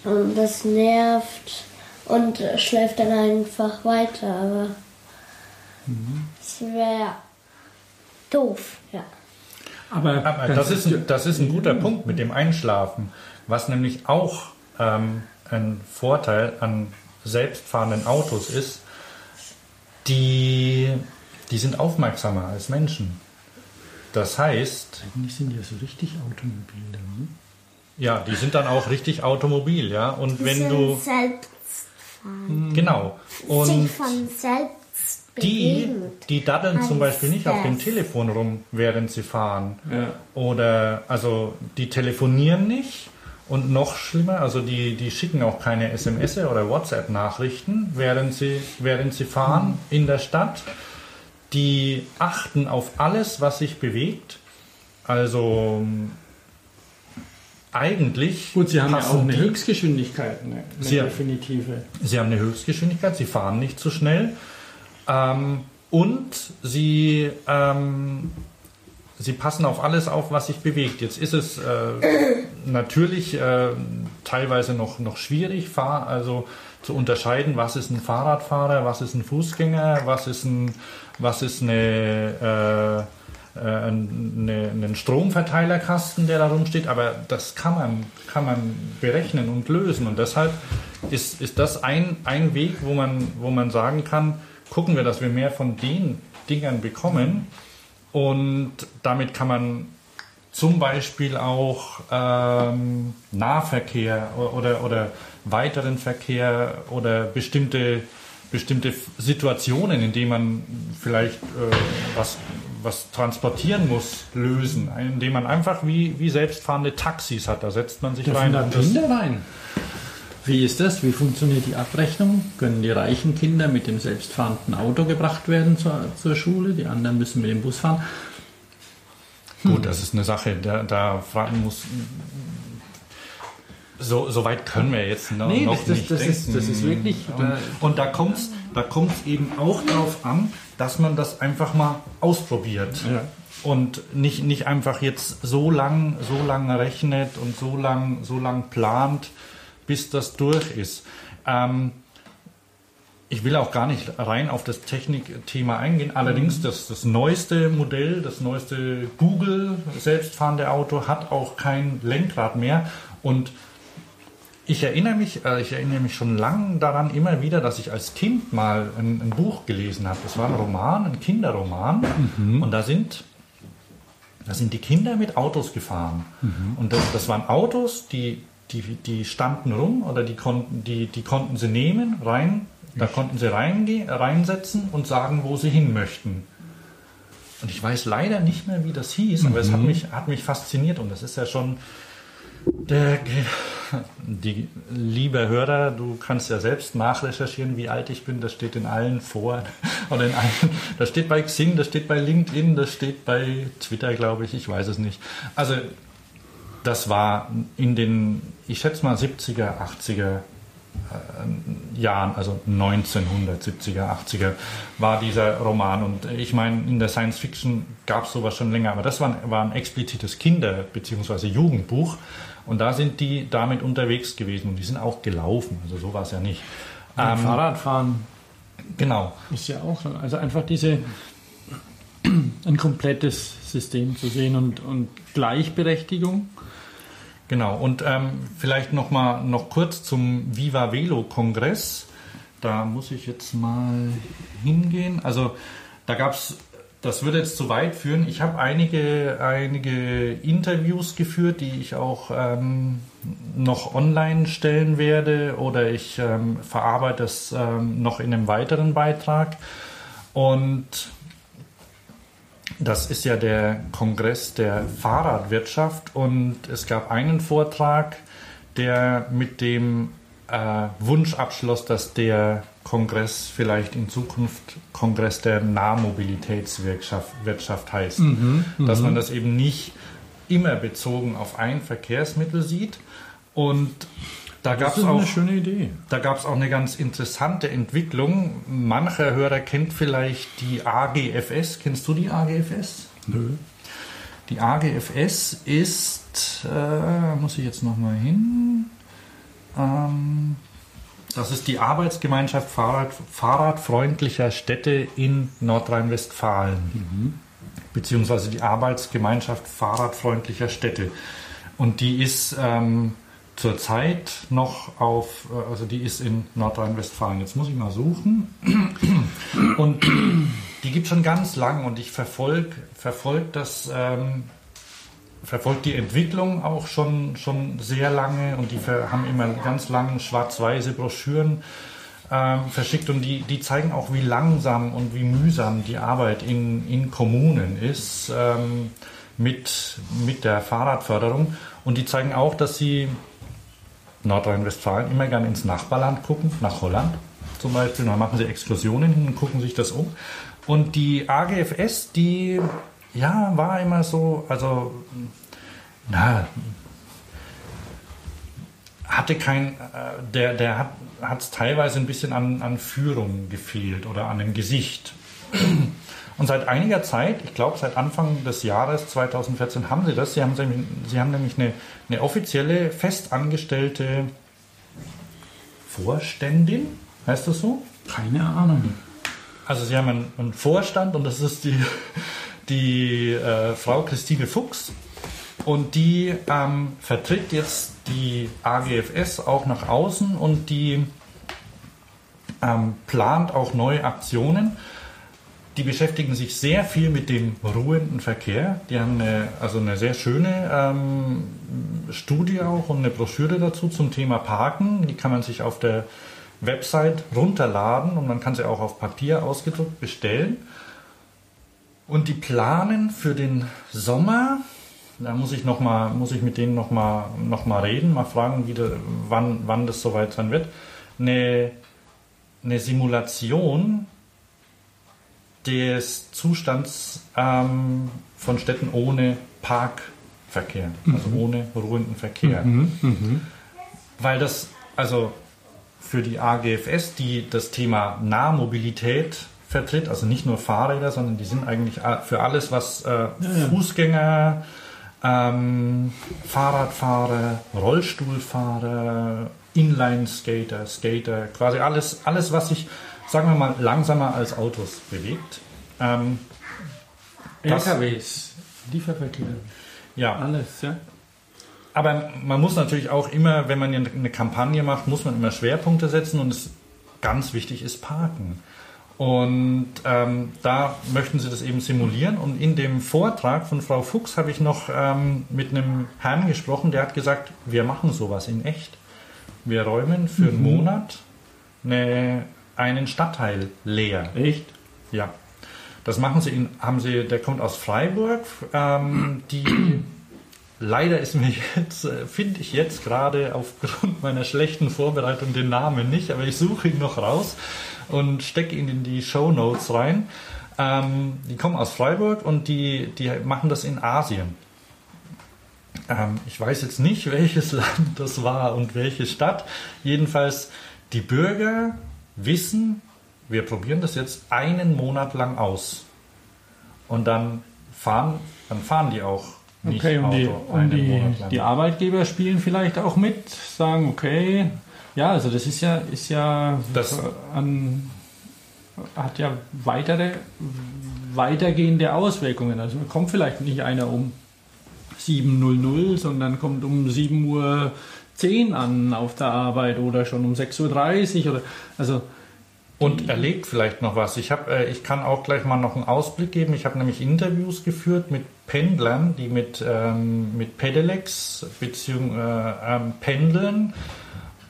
Und das nervt und schläft dann einfach weiter. Aber es wäre doof, ja. Aber, Aber das ist, ein, das ist ein guter Punkt mit dem Einschlafen, was nämlich auch ähm, ein Vorteil an selbstfahrenden Autos ist, die, die sind aufmerksamer als Menschen. Das heißt, Eigentlich sind die ja so richtig automobil. Ne? ja, die sind dann auch richtig automobil, ja. Und wenn du selbst genau und sich von selbst die, die daddeln zum Beispiel nicht auf dem. Telefon rum, während sie fahren. Ja. Oder also die telefonieren nicht und noch schlimmer, also die, die schicken auch keine SMS oder WhatsApp-Nachrichten, während sie, während sie fahren in der Stadt. Die achten auf alles, was sich bewegt. Also eigentlich. Gut, sie haben ja auch eine die- Höchstgeschwindigkeit, eine, eine Sie- definitive. Sie haben eine Höchstgeschwindigkeit, sie fahren nicht zu schnell. Ähm, und sie, ähm, sie passen auf alles auf, was sich bewegt. Jetzt ist es äh, natürlich äh, teilweise noch, noch schwierig, fahr, also zu unterscheiden, was ist ein Fahrradfahrer, was ist ein Fußgänger, was ist ein, was ist eine, äh, äh, eine, ein Stromverteilerkasten, der da rumsteht, aber das kann man, kann man berechnen und lösen. Und deshalb ist, ist das ein, ein Weg, wo man, wo man sagen kann, gucken wir, dass wir mehr von den Dingern bekommen und damit kann man zum Beispiel auch ähm, Nahverkehr oder, oder weiteren Verkehr oder bestimmte, bestimmte Situationen, in denen man vielleicht äh, was, was transportieren muss, lösen. Indem man einfach wie, wie selbstfahrende Taxis hat. Da setzt man sich Dürfen rein. da und das- Kinder rein? Wie ist das? Wie funktioniert die Abrechnung? Können die reichen Kinder mit dem selbstfahrenden Auto gebracht werden zur, zur Schule? Die anderen müssen mit dem Bus fahren. Gut, das ist eine Sache, da, da fragen muss. So, so weit können wir jetzt noch, Nee, noch das- das- nicht das denken. ist- das ist wirklich- Und, und da kommt es da kommt's eben auch darauf an, dass man das einfach mal ausprobiert. Ja. Und nicht, nicht einfach jetzt so lang, so lang rechnet und so lang, so lang plant, bis das durch ist. Ähm, ich will auch gar nicht rein auf das Technikthema eingehen. Allerdings das, das neueste Modell, das neueste Google selbstfahrende Auto hat auch kein Lenkrad mehr. Und ich erinnere mich, äh, ich erinnere mich schon lange daran immer wieder, dass ich als Kind mal ein, ein Buch gelesen habe. Das war ein Roman, ein Kinderroman. Und da sind da sind die Kinder mit Autos gefahren. Und das, das waren Autos, die, die, die standen rum oder die konnten, die, die konnten sie nehmen, rein, da konnten sie reinge reinsetzen und sagen, wo sie hin möchten. Und ich weiß leider nicht mehr, wie das hieß, aber es hat mich, hat mich fasziniert und das ist ja schon der, die, lieber Hörer, du kannst ja selbst nachrecherchieren, wie alt ich bin. Das steht in allen Foren [LAUGHS] oder in allen. Das steht bei Xing, das steht bei LinkedIn, das steht bei Twitter, glaube ich. Ich weiß es nicht. Also das war in den, ich schätze mal 70er, 80er äh, Jahren, also 1970er, 80er, war dieser Roman. Und ich meine, in der Science Fiction gab es sowas schon länger, aber das war, war ein explizites Kinder- bzw. Jugendbuch. Und da sind die damit unterwegs gewesen und die sind auch gelaufen. Also so war es ja nicht. Ähm, Fahrradfahren. Genau. Ist ja auch so. Also einfach diese ein komplettes System zu sehen und, und Gleichberechtigung. Genau, und ähm, vielleicht noch mal noch kurz zum Viva Velo Kongress. Da muss ich jetzt mal hingehen. Also da gab es, das würde jetzt zu weit führen. Ich habe einige, einige Interviews geführt, die ich auch ähm, noch online stellen werde oder ich ähm, verarbeite das ähm, noch in einem weiteren Beitrag. Und das ist ja der Kongress der Fahrradwirtschaft und es gab einen Vortrag, der mit dem äh, Wunsch abschloss, dass der Kongress vielleicht in Zukunft Kongress der Nahmobilitätswirtschaft Wirtschaft heißt. Mhm, dass man das eben nicht immer bezogen auf ein Verkehrsmittel sieht und da gab es auch eine schöne Idee. Da gab es auch eine ganz interessante Entwicklung. Mancher Hörer kennt vielleicht die AGFS. Kennst du die AGFS? Nö. Die AGFS ist, äh, muss ich jetzt noch mal hin. Ähm, das ist die Arbeitsgemeinschaft Fahrrad, Fahrradfreundlicher Städte in Nordrhein-Westfalen. Mhm. Beziehungsweise die Arbeitsgemeinschaft Fahrradfreundlicher Städte. Und die ist ähm, zurzeit noch auf, äh, also die ist in Nordrhein-Westfalen. Jetzt muss ich mal suchen. Und die, gibt schon ganz lang und ich verfolge verfolg ähm, verfolge die Entwicklung auch schon, schon sehr lange und die haben immer ganz lange schwarz-weiße Broschüren ähm, verschickt und die, die zeigen auch, wie langsam und wie mühsam die Arbeit in, in Kommunen ist ähm, mit, mit der Fahrradförderung. Und die zeigen auch, dass sie Nordrhein-Westfalen immer gerne ins Nachbarland gucken, nach Holland zum Beispiel. Da machen sie Exkursionen hin und gucken sich das um. Und die AGFS, die ja, war immer so, also na, hatte kein, äh, der, der hat es teilweise ein bisschen an, an Führung gefehlt oder an dem Gesicht. Und seit einiger Zeit, ich glaube seit Anfang des Jahres 2014, haben sie das. Sie haben, sie haben nämlich eine, eine offizielle, festangestellte Vorständin, heißt das so? Keine Ahnung. Also sie haben einen, einen Vorstand und das ist die, [LAUGHS] die äh, Frau Christine Fuchs. Und die ähm, vertritt jetzt die AGFS auch nach außen und die ähm, plant auch neue Aktionen die beschäftigen sich sehr viel mit dem ruhenden Verkehr. Die haben eine, also eine sehr schöne ähm, Studie auch und eine Broschüre dazu zum Thema Parken. Die kann man sich auf der Website runterladen und man kann sie auch auf Papier ausgedruckt bestellen. Und die planen für den Sommer, da muss ich, noch mal, muss ich mit denen nochmal noch mal reden, mal fragen, wie de, wann, wann das soweit sein wird, eine, eine Simulation des Zustands ähm, von Städten ohne Parkverkehr, also mhm. ohne ruhenden Verkehr. Mhm. Mhm. Weil das, also für die AGFS, die das Thema Nahmobilität vertritt, also nicht nur Fahrräder, sondern die sind eigentlich für alles, was äh. Fußgänger, ähm, Fahrradfahrer, Rollstuhlfahrer, Inline-Skater, Skater, quasi alles, alles, was sich sagen wir mal, langsamer als Autos bewegt. Ähm, LKWs, Lieferverkehr. Ja. Alles, ja. Aber man muss natürlich auch immer, wenn man eine Kampagne macht, muss man immer Schwerpunkte setzen und es ganz wichtig ist Parken. Und ähm, da möchten sie das eben simulieren. Und in dem Vortrag von Frau Fuchs habe ich noch ähm, mit einem Herrn gesprochen, der hat gesagt, wir machen sowas in echt. Wir räumen für mhm. einen Monat eine einen Stadtteil leer. Echt? Ja. Das machen sie in, haben sie, der kommt aus Freiburg. Ähm, die [CLEARS THROAT] leider ist mir jetzt, äh, finde ich jetzt gerade aufgrund meiner schlechten Vorbereitung den Namen nicht, aber ich suche ihn noch raus und stecke ihn in die Show Notes rein. Ähm, die kommen aus Freiburg und die, die machen das in Asien. Ähm, ich weiß jetzt nicht, [LAUGHS] welches Land das war und welche Stadt. Jedenfalls, die Bürger wissen, wir probieren das jetzt einen Monat lang aus. Und dann fahren, dann fahren die auch nicht Okay, und, die, Auto und die, Monat lang. die Arbeitgeber spielen vielleicht auch mit, sagen, okay, ja, also das ist ja, ist ja Das- an, hat ja weitere, weitergehende Auswirkungen. Also kommt vielleicht nicht einer um 7.00, sondern kommt um 7.10 Uhr an auf der Arbeit oder schon um 6.30 Uhr oder also Und erlebt vielleicht noch was. Ich, hab, äh, ich kann auch gleich mal noch einen Ausblick geben. Ich habe nämlich Interviews geführt mit Pendlern, die mit, ähm, mit Pedelecs beziehungsweise äh, ähm, pendeln.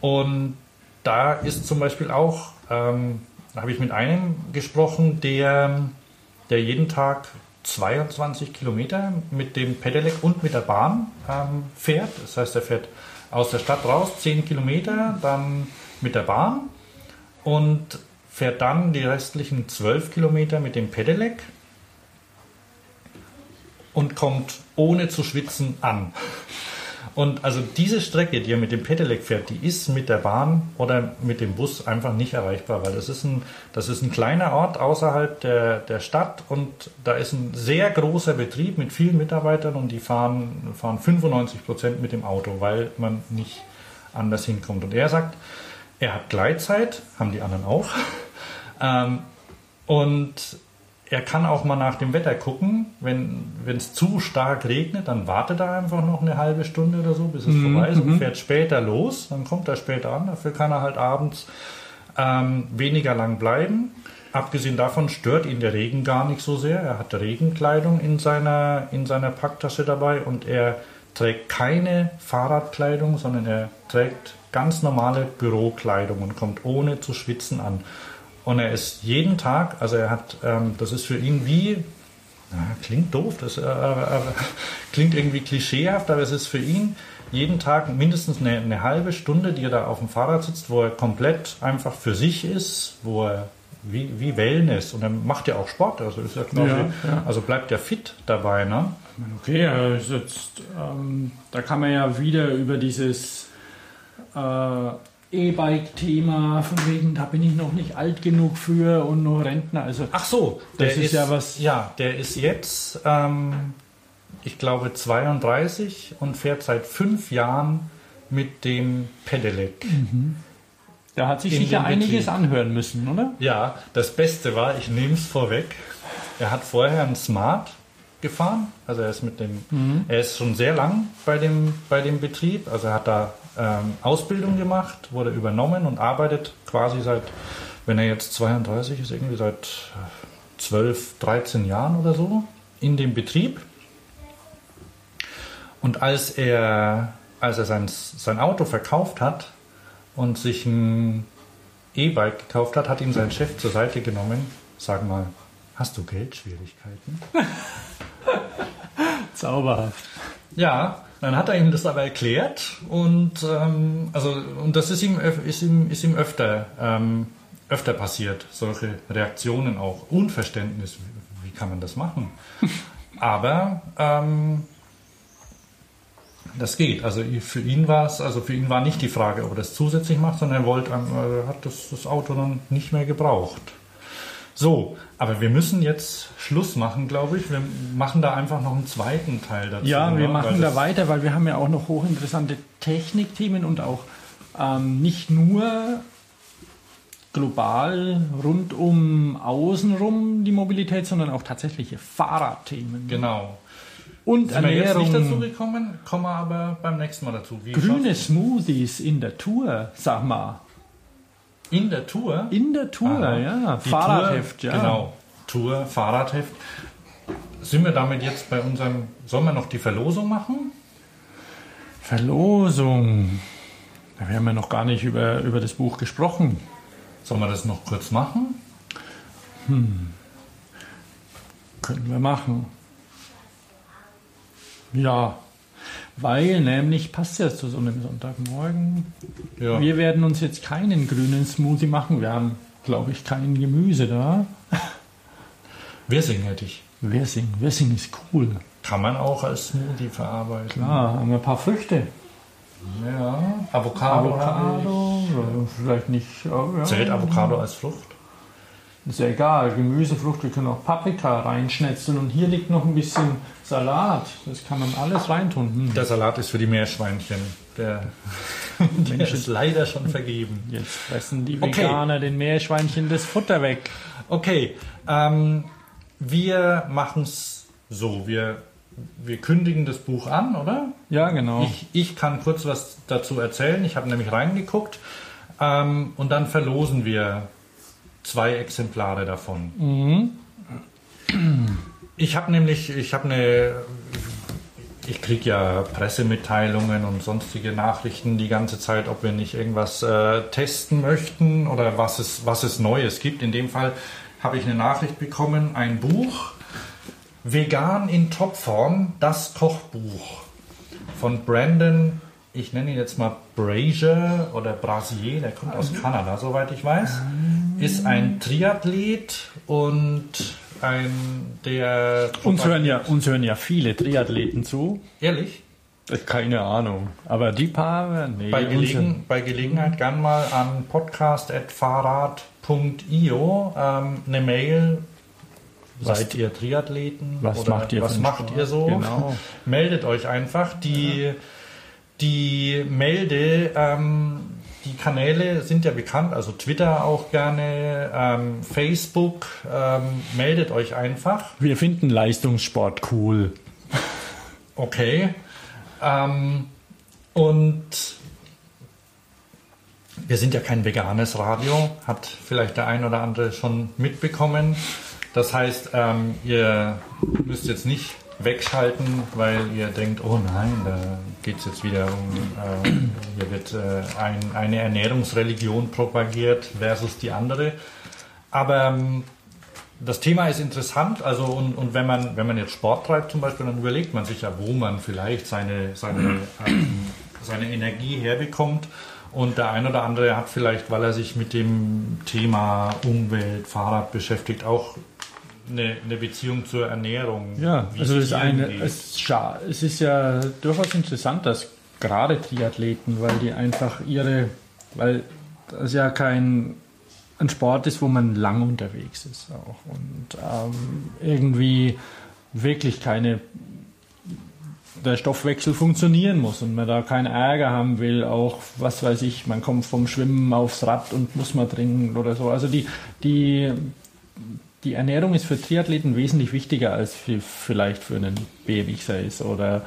Und da ist zum Beispiel auch, ähm, da habe ich mit einem gesprochen, der, der jeden Tag 22 Kilometer mit dem Pedelec und mit der Bahn ähm, fährt. Das heißt, er fährt aus der Stadt raus 10 Kilometer, dann mit der Bahn und fährt dann die restlichen 12 Kilometer mit dem Pedelec und kommt ohne zu schwitzen an. Und also diese Strecke, die er mit dem Pedelec fährt, die ist mit der Bahn oder mit dem Bus einfach nicht erreichbar, weil das ist ein, das ist ein kleiner Ort außerhalb der, der Stadt und da ist ein sehr großer Betrieb mit vielen Mitarbeitern und die fahren, fahren 95 Prozent mit dem Auto, weil man nicht anders hinkommt. Und er sagt, er hat Gleitzeit, haben die anderen auch. Ähm, und er kann auch mal nach dem Wetter gucken. Wenn es zu stark regnet, dann wartet er einfach noch eine halbe Stunde oder so, bis es vorbei ist und fährt später los. Dann kommt er später an. Dafür kann er halt abends ähm, weniger lang bleiben. Abgesehen davon stört ihn der Regen gar nicht so sehr. Er hat Regenkleidung in seiner, in seiner Packtasche dabei und er trägt keine Fahrradkleidung, sondern er trägt ganz normale Bürokleidung und kommt ohne zu schwitzen an. Und er ist jeden Tag, also er hat, ähm, das ist für ihn wie, na, klingt doof, das äh, äh, klingt irgendwie klischeehaft, aber es ist für ihn jeden Tag mindestens eine, eine halbe Stunde, die er da auf dem Fahrrad sitzt, wo er komplett einfach für sich ist, wo er wie, wie Wellness und er macht ja auch Sport, also ist ja, Ja, ja. also bleibt er fit dabei, ne? Okay, also jetzt, ähm, da kann man ja wieder über dieses äh, E-Bike-Thema, von wegen, da bin ich noch nicht alt genug für und noch Rentner. Also Ach so, Das ist ja was- Ja, der ist jetzt, ähm, ich glaube, 32 und fährt seit fünf Jahren mit dem Pedelec. da hat sich sicher einiges anhören müssen, oder? Ja, das Beste war, ich nehme es vorweg. Er hat vorher einen Smart gefahren, also er ist mit dem, er ist schon sehr lang bei dem, bei dem Betrieb, also er hat da ähm, Ausbildung gemacht, wurde übernommen und arbeitet quasi seit, wenn er jetzt 32 ist, irgendwie seit 12, 13 Jahren oder so in dem Betrieb. Und als er, als er sein, sein Auto verkauft hat und sich ein E-Bike gekauft hat, hat ihm sein Chef zur Seite genommen. Sag mal, hast du Geldschwierigkeiten? [LAUGHS] [LAUGHS] Zauberhaft. Ja, dann hat er ihm das aber erklärt und ähm, also und das ist ihm ist ihm ist ihm öfter ähm, öfter passiert solche Reaktionen auch. Unverständnis wie kann man das machen? [LAUGHS] Aber ähm, das geht. Also für ihn war es also für ihn war nicht die Frage ob er das zusätzlich macht sondern er wollte äh, hat das, das Auto dann nicht mehr gebraucht so, aber wir müssen jetzt Schluss machen, glaube ich. Wir machen da einfach noch einen zweiten Teil dazu. Ja, wir ne? machen da weiter, weil wir haben ja auch noch hochinteressante Technikthemen und auch ähm, nicht nur global rund um außenrum die Mobilität, sondern auch tatsächliche Fahrradthemen. Genau. Und Sind wir jetzt nicht dazu Ernährung. gekommen, kommen wir aber beim nächsten Mal dazu. Wie Grüne Smoothies in der Tour, sag mal. In der Tour? In der Tour, Aha. ja. Die Fahrradheft, Tour, ja. Genau. Tour, Fahrradheft. Sind wir damit jetzt bei unserem. Sollen wir noch die Verlosung machen? Verlosung. Da haben wir noch gar nicht über, über das Buch gesprochen. Sollen wir das noch kurz machen? Können wir machen. Ja, weil nämlich passt ja zu so einem Sonntagmorgen. Ja. Wir werden uns jetzt keinen grünen Smoothie machen. Wir haben, glaube ich, kein Gemüse da. Wirsing hätte ich. Wirsing, Wirsing ist cool. Kann man auch als Smoothie verarbeiten. Klar, haben wir ein paar Früchte. Ja, Avocado. Avocado, oder vielleicht nicht. Ja, Zählt Avocado als Frucht? Ist ja egal, Gemüse, Frucht, wir können auch Paprika reinschnetzeln und hier liegt noch ein bisschen Salat. Das kann man alles reintun. Hm. Der Salat ist für die Meerschweinchen. Der, [LAUGHS] der ist leider schon vergeben. Jetzt fressen die Okay. Veganer den Meerschweinchen das Futter weg. Okay, ähm, wir machen es so. Wir, wir kündigen das Buch an, oder? Ja, genau. Ich, ich kann kurz was dazu erzählen. Ich habe nämlich reingeguckt. Ähm, und dann verlosen wir zwei Exemplare davon. Ich habe nämlich, ich habe eine, ich kriege ja Pressemitteilungen und sonstige Nachrichten die ganze Zeit, ob wir nicht irgendwas äh, testen möchten oder was es, was es Neues gibt. In dem Fall habe ich eine Nachricht bekommen, ein Buch, Vegan in Topform, das Kochbuch von Brandon, ich nenne ihn jetzt mal Brazier oder Brasier, der kommt aus Kanada, soweit ich weiß, ist ein Triathlet und ein, der... Uns hören, ja, uns hören ja viele Triathleten zu. Ehrlich? Äh, Keine Ahnung. Aber die paar, nee. Bei, Gelegen, bei Gelegenheit gern mal an podcast.fahrrad.io ähm, eine Mail. Seid ihr Triathleten? was macht ihr Was macht Sport? ihr so? Genau. [LAUGHS] Meldet euch einfach. Die, die Melde, ähm, die Kanäle sind ja bekannt, also Twitter auch gerne, ähm, Facebook. Ähm, meldet euch einfach. Wir finden Leistungssport cool. Okay. Ähm, und wir sind ja kein veganes Radio, hat vielleicht der ein oder andere schon mitbekommen. Das heißt, ähm, ihr müsst jetzt nicht wegschalten, weil ihr denkt, oh nein, da geht es jetzt wieder um, äh, hier wird äh, ein, eine Ernährungsreligion propagiert versus die andere. Aber ähm, das Thema ist interessant, also und, und wenn man wenn man jetzt Sport treibt zum Beispiel, dann überlegt man sich ja, wo man vielleicht seine seine ähm, seine Energie herbekommt. Und der ein oder andere hat vielleicht, weil er sich mit dem Thema Umwelt, Fahrrad beschäftigt, auch eine, eine Beziehung zur Ernährung. Ja, wie also es das eine, es, es ist ja durchaus interessant, dass gerade Triathleten, weil die einfach ihre, weil das ja kein ein Sport ist, wo man lang unterwegs ist auch und ähm, irgendwie wirklich keine der Stoffwechsel funktionieren muss und man da keinen Ärger haben will, auch was weiß ich, man kommt vom Schwimmen aufs Rad und muss mal trinken oder so. Also die, die, die Ernährung ist für Triathleten wesentlich wichtiger als für, vielleicht für einen BMX ist oder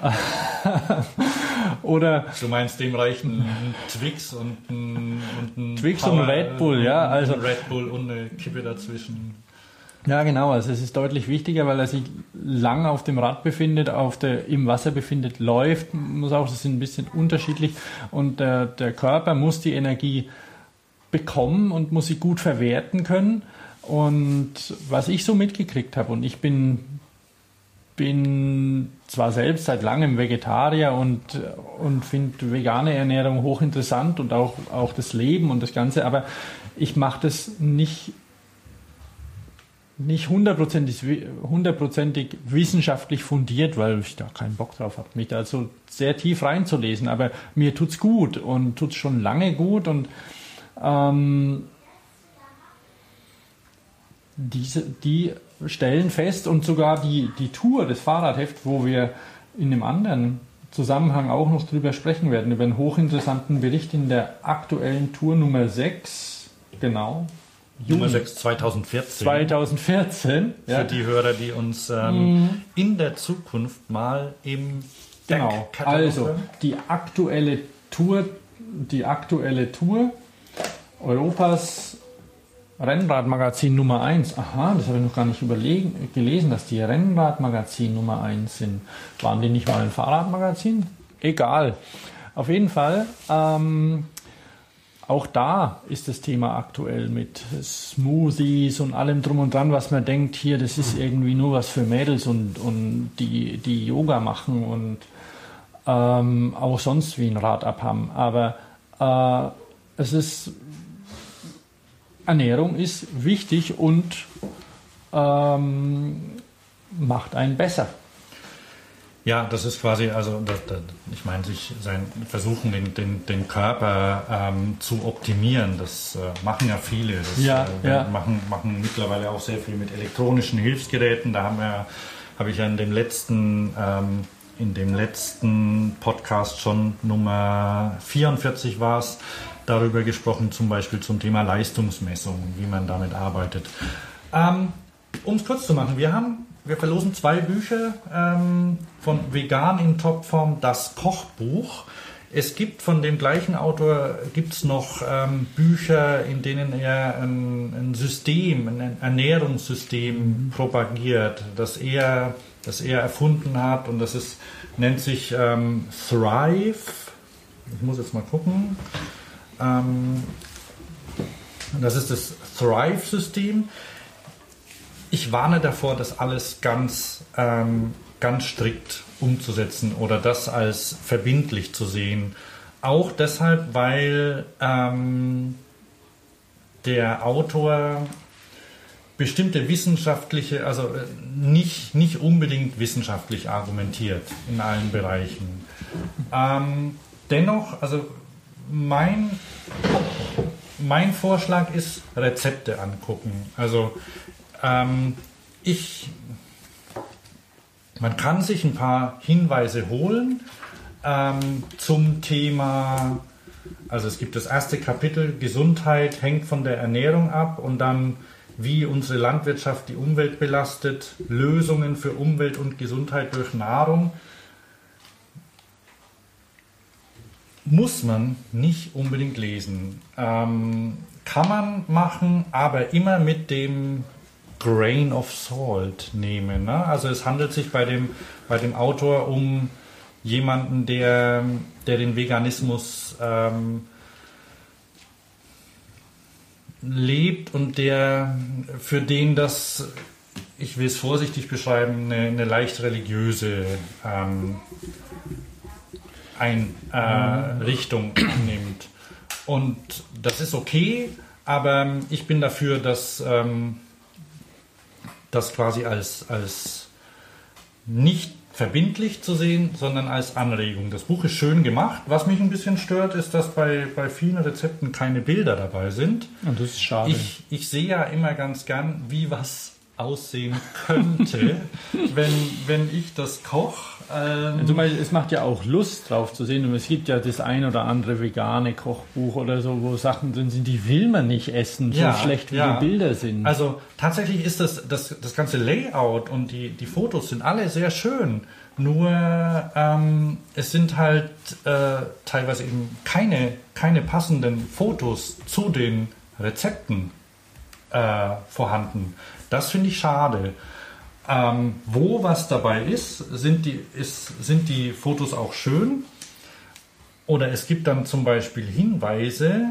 [LAUGHS] oder Du meinst, dem reichen Twix und ein, und ein Twix und ein Red Bull, ja, also- Red Bull und eine Kippe dazwischen. Ja, genau. Also es ist deutlich wichtiger, weil er sich lang auf dem Rad befindet, auf der, im Wasser befindet, läuft, muss auch, das sind ein bisschen unterschiedlich. Und der, der Körper muss die Energie bekommen und muss sie gut verwerten können. Und was ich so mitgekriegt habe, und ich bin, bin zwar selbst seit langem Vegetarier und, und finde vegane Ernährung hochinteressant und auch, auch das Leben und das Ganze, aber ich mache das nicht nicht hundertprozentig, hundertprozentig wissenschaftlich fundiert, weil ich da keinen Bock drauf habe, mich da so sehr tief reinzulesen. Aber mir tut's gut und tut's schon lange gut und ähm, diese, die stellen fest und sogar die, die Tour, das Fahrradheft, wo wir in einem anderen Zusammenhang auch noch drüber sprechen werden, über einen hochinteressanten Bericht in der aktuellen Tour Nummer 6, genau, Nummer 6 2014. 2014. Für Ja, die Hörer, die uns ähm, in der Zukunft mal im genau. Also die aktuelle Tour, die aktuelle Tour Europas Rennradmagazin Nummer 1. Aha, das habe ich noch gar nicht überlegen, gelesen, dass die Rennradmagazin Nummer 1 sind. Waren die nicht mal ein Fahrradmagazin? Egal. Auf jeden Fall. Ähm, auch da ist das Thema aktuell mit Smoothies und allem drum und dran, was man denkt, hier, das ist irgendwie nur was für Mädels und, und die, die Yoga machen und ähm, auch sonst wie ein Rad abhaben. Aber äh, es ist, Ernährung ist wichtig und ähm, macht einen besser. Ja, das ist quasi, also das, das, ich meine, sich sein, versuchen, den, den, den Körper ähm, zu optimieren. Das äh, machen ja viele. Das Ja, äh, ja. Machen, machen mittlerweile auch sehr viel mit elektronischen Hilfsgeräten. Da haben wir, habe ich ja in dem letzten, ähm, in dem letzten Podcast schon Nummer 44 war es, darüber gesprochen, zum Beispiel zum Thema Leistungsmessung, wie man damit arbeitet. Ähm, um es kurz zu machen, wir haben, wir verlosen zwei Bücher ähm, von Vegan in Topform, das Kochbuch. Es gibt von dem gleichen Autor gibt's noch ähm, Bücher, in denen er ein, ein System, ein Ernährungssystem propagiert, das er, das er erfunden hat und das ist, nennt sich ähm, Thrive. Ich muss jetzt mal gucken. Ähm, das ist das Thrive-System. Ich warne davor, das alles ganz, ähm, ganz strikt umzusetzen oder das als verbindlich zu sehen. Auch deshalb, weil ähm, der Autor bestimmte wissenschaftliche, also äh, nicht, nicht unbedingt wissenschaftlich argumentiert in allen Bereichen. Ähm, dennoch, also mein, mein Vorschlag ist, Rezepte angucken. Also ähm, ich, man kann sich ein paar Hinweise holen ähm, zum Thema, also es gibt das erste Kapitel, Gesundheit hängt von der Ernährung ab und dann wie unsere Landwirtschaft die Umwelt belastet, Lösungen für Umwelt und Gesundheit durch Nahrung. Muss man nicht unbedingt lesen. Ähm, kann man machen, aber immer mit dem Grain of Salt nehmen. Ne? Also es handelt sich bei dem, bei dem Autor um jemanden, der, der den Veganismus ähm, lebt und der für den das, ich will es vorsichtig beschreiben, eine, eine leicht religiöse ähm, ein, äh, Richtung annimmt. Und das ist okay, aber ich bin dafür, dass ähm, das quasi als, als nicht verbindlich zu sehen, sondern als Anregung. Das Buch ist schön gemacht. Was mich ein bisschen stört, ist, dass bei, bei vielen Rezepten keine Bilder dabei sind. Und das ist schade. Ich, ich sehe ja immer ganz gern, wie was aussehen könnte, [LAUGHS] wenn, wenn ich das koche. Ähm, Also mal, es macht ja auch Lust drauf zu sehen und es gibt ja das ein oder andere vegane Kochbuch oder so, wo Sachen drin sind, die will man nicht essen, so Ja, schlecht wie ja. die Bilder sind. Also tatsächlich ist das, das, das ganze Layout und die, die Fotos sind alle sehr schön. Nur ähm, es sind halt äh, teilweise eben keine, keine passenden Fotos zu den Rezepten äh, vorhanden. Das finde ich schade. Ähm, wo was dabei ist sind, die, ist, sind die Fotos auch schön. Oder es gibt dann zum Beispiel Hinweise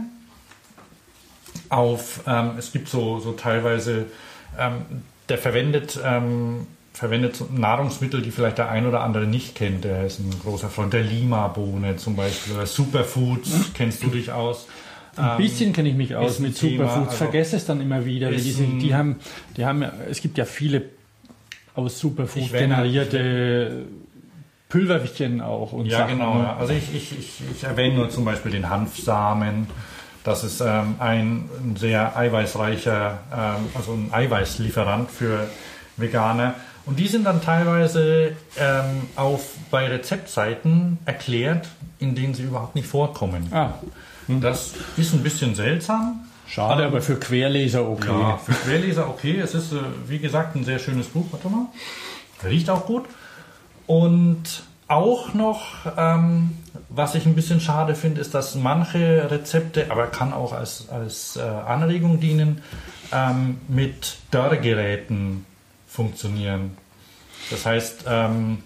auf, ähm, es gibt so, so teilweise, ähm, der verwendet, ähm, verwendet Nahrungsmittel, die vielleicht der ein oder andere nicht kennt. Der ist ein großer Freund der Lima-Bohne zum Beispiel oder Superfoods, kennst du dich aus? Ein bisschen kenne ich mich aus mit Superfoods, also vergesse es dann immer wieder. ein- die haben, die haben, es gibt ja viele aus Superfood generierte Pülverchen auch und Ja, Sachen. genau. ne? Also ich, ich, ich, ich erwähne nur zum Beispiel den Hanfsamen. Das ist ähm, ein ein sehr eiweißreicher, ähm, also ein Eiweißlieferant für Veganer. Und die sind dann teilweise ähm, auf, bei Rezeptseiten erklärt, in denen sie überhaupt nicht vorkommen. Ah, Das ist ein bisschen seltsam. schade, aber für Querleser okay. Ja, für Querleser okay. Es ist, äh, wie gesagt, ein sehr schönes Buch. Warte mal. Riecht auch gut. Und auch noch, ähm, was ich ein bisschen schade finde, ist, dass manche Rezepte, aber kann auch als, als äh, Anregung dienen, ähm, mit Dörrgeräten funktionieren. Das heißt, ähm,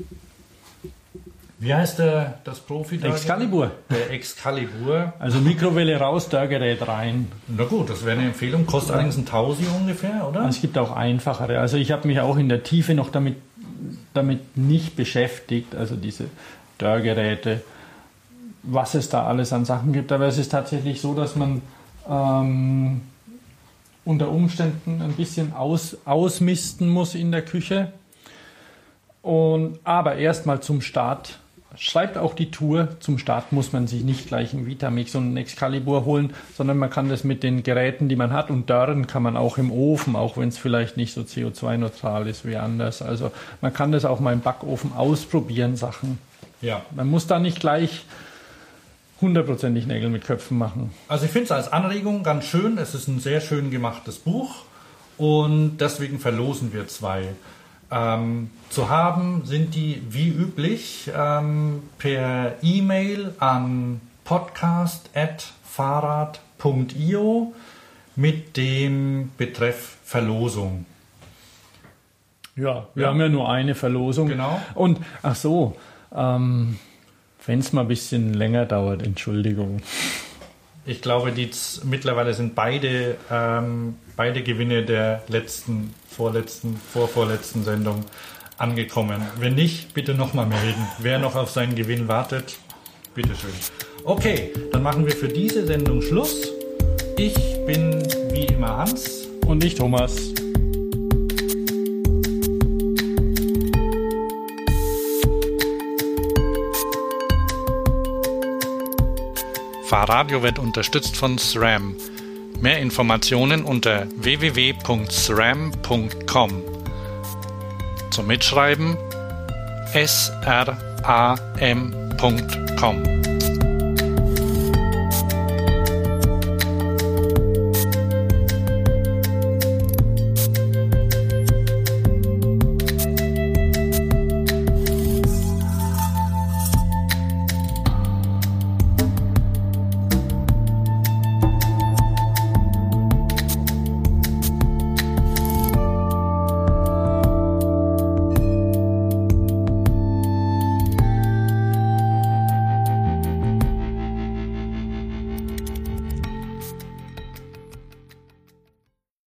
wie heißt der, das profi Excalibur. Der Excalibur. Also Mikrowelle raus, Dörrgerät rein. Na gut, das wäre eine Empfehlung. Kostet allerdings ein Tausi ungefähr, oder? Es gibt auch einfachere. Also ich habe mich auch in der Tiefe noch damit, damit nicht beschäftigt, also diese Dörrgeräte, was es da alles an Sachen gibt. Aber es ist tatsächlich so, dass man ähm, unter Umständen ein bisschen aus, ausmisten muss in der Küche. Und, aber erstmal zum Start. Schreibt auch die Tour. Zum Start muss man sich nicht gleich einen Vitamix und einen Excalibur holen, sondern man kann das mit den Geräten, die man hat. Und Dörren kann man auch im Ofen, auch wenn es vielleicht nicht so CO2-neutral ist wie anders. Also man kann das auch mal im Backofen ausprobieren, Sachen. Ja. Man muss da nicht gleich hundertprozentig Nägel mit Köpfen machen. Also ich finde es als Anregung ganz schön. Es ist ein sehr schön gemachtes Buch und deswegen verlosen wir zwei. Ähm, zu haben sind die wie üblich ähm, per E-Mail an podcast.fahrrad.io mit dem Betreff Verlosung. Ja, wir Ja. haben ja nur eine Verlosung. Genau. Und ach so, ähm, wenn es mal ein bisschen länger dauert, Entschuldigung. Ich glaube, die mittlerweile sind beide, ähm, beide Gewinne der letzten, vorletzten, vorvorletzten Sendung angekommen. Wenn nicht, bitte nochmal melden. Wer noch auf seinen Gewinn wartet, bitteschön. Okay, dann machen wir für diese Sendung Schluss. Ich bin wie immer Hans. Und nicht Thomas. Fahrradio wird unterstützt von SRAM. Mehr Informationen unter www.sram.com. Zum Mitschreiben sram.com.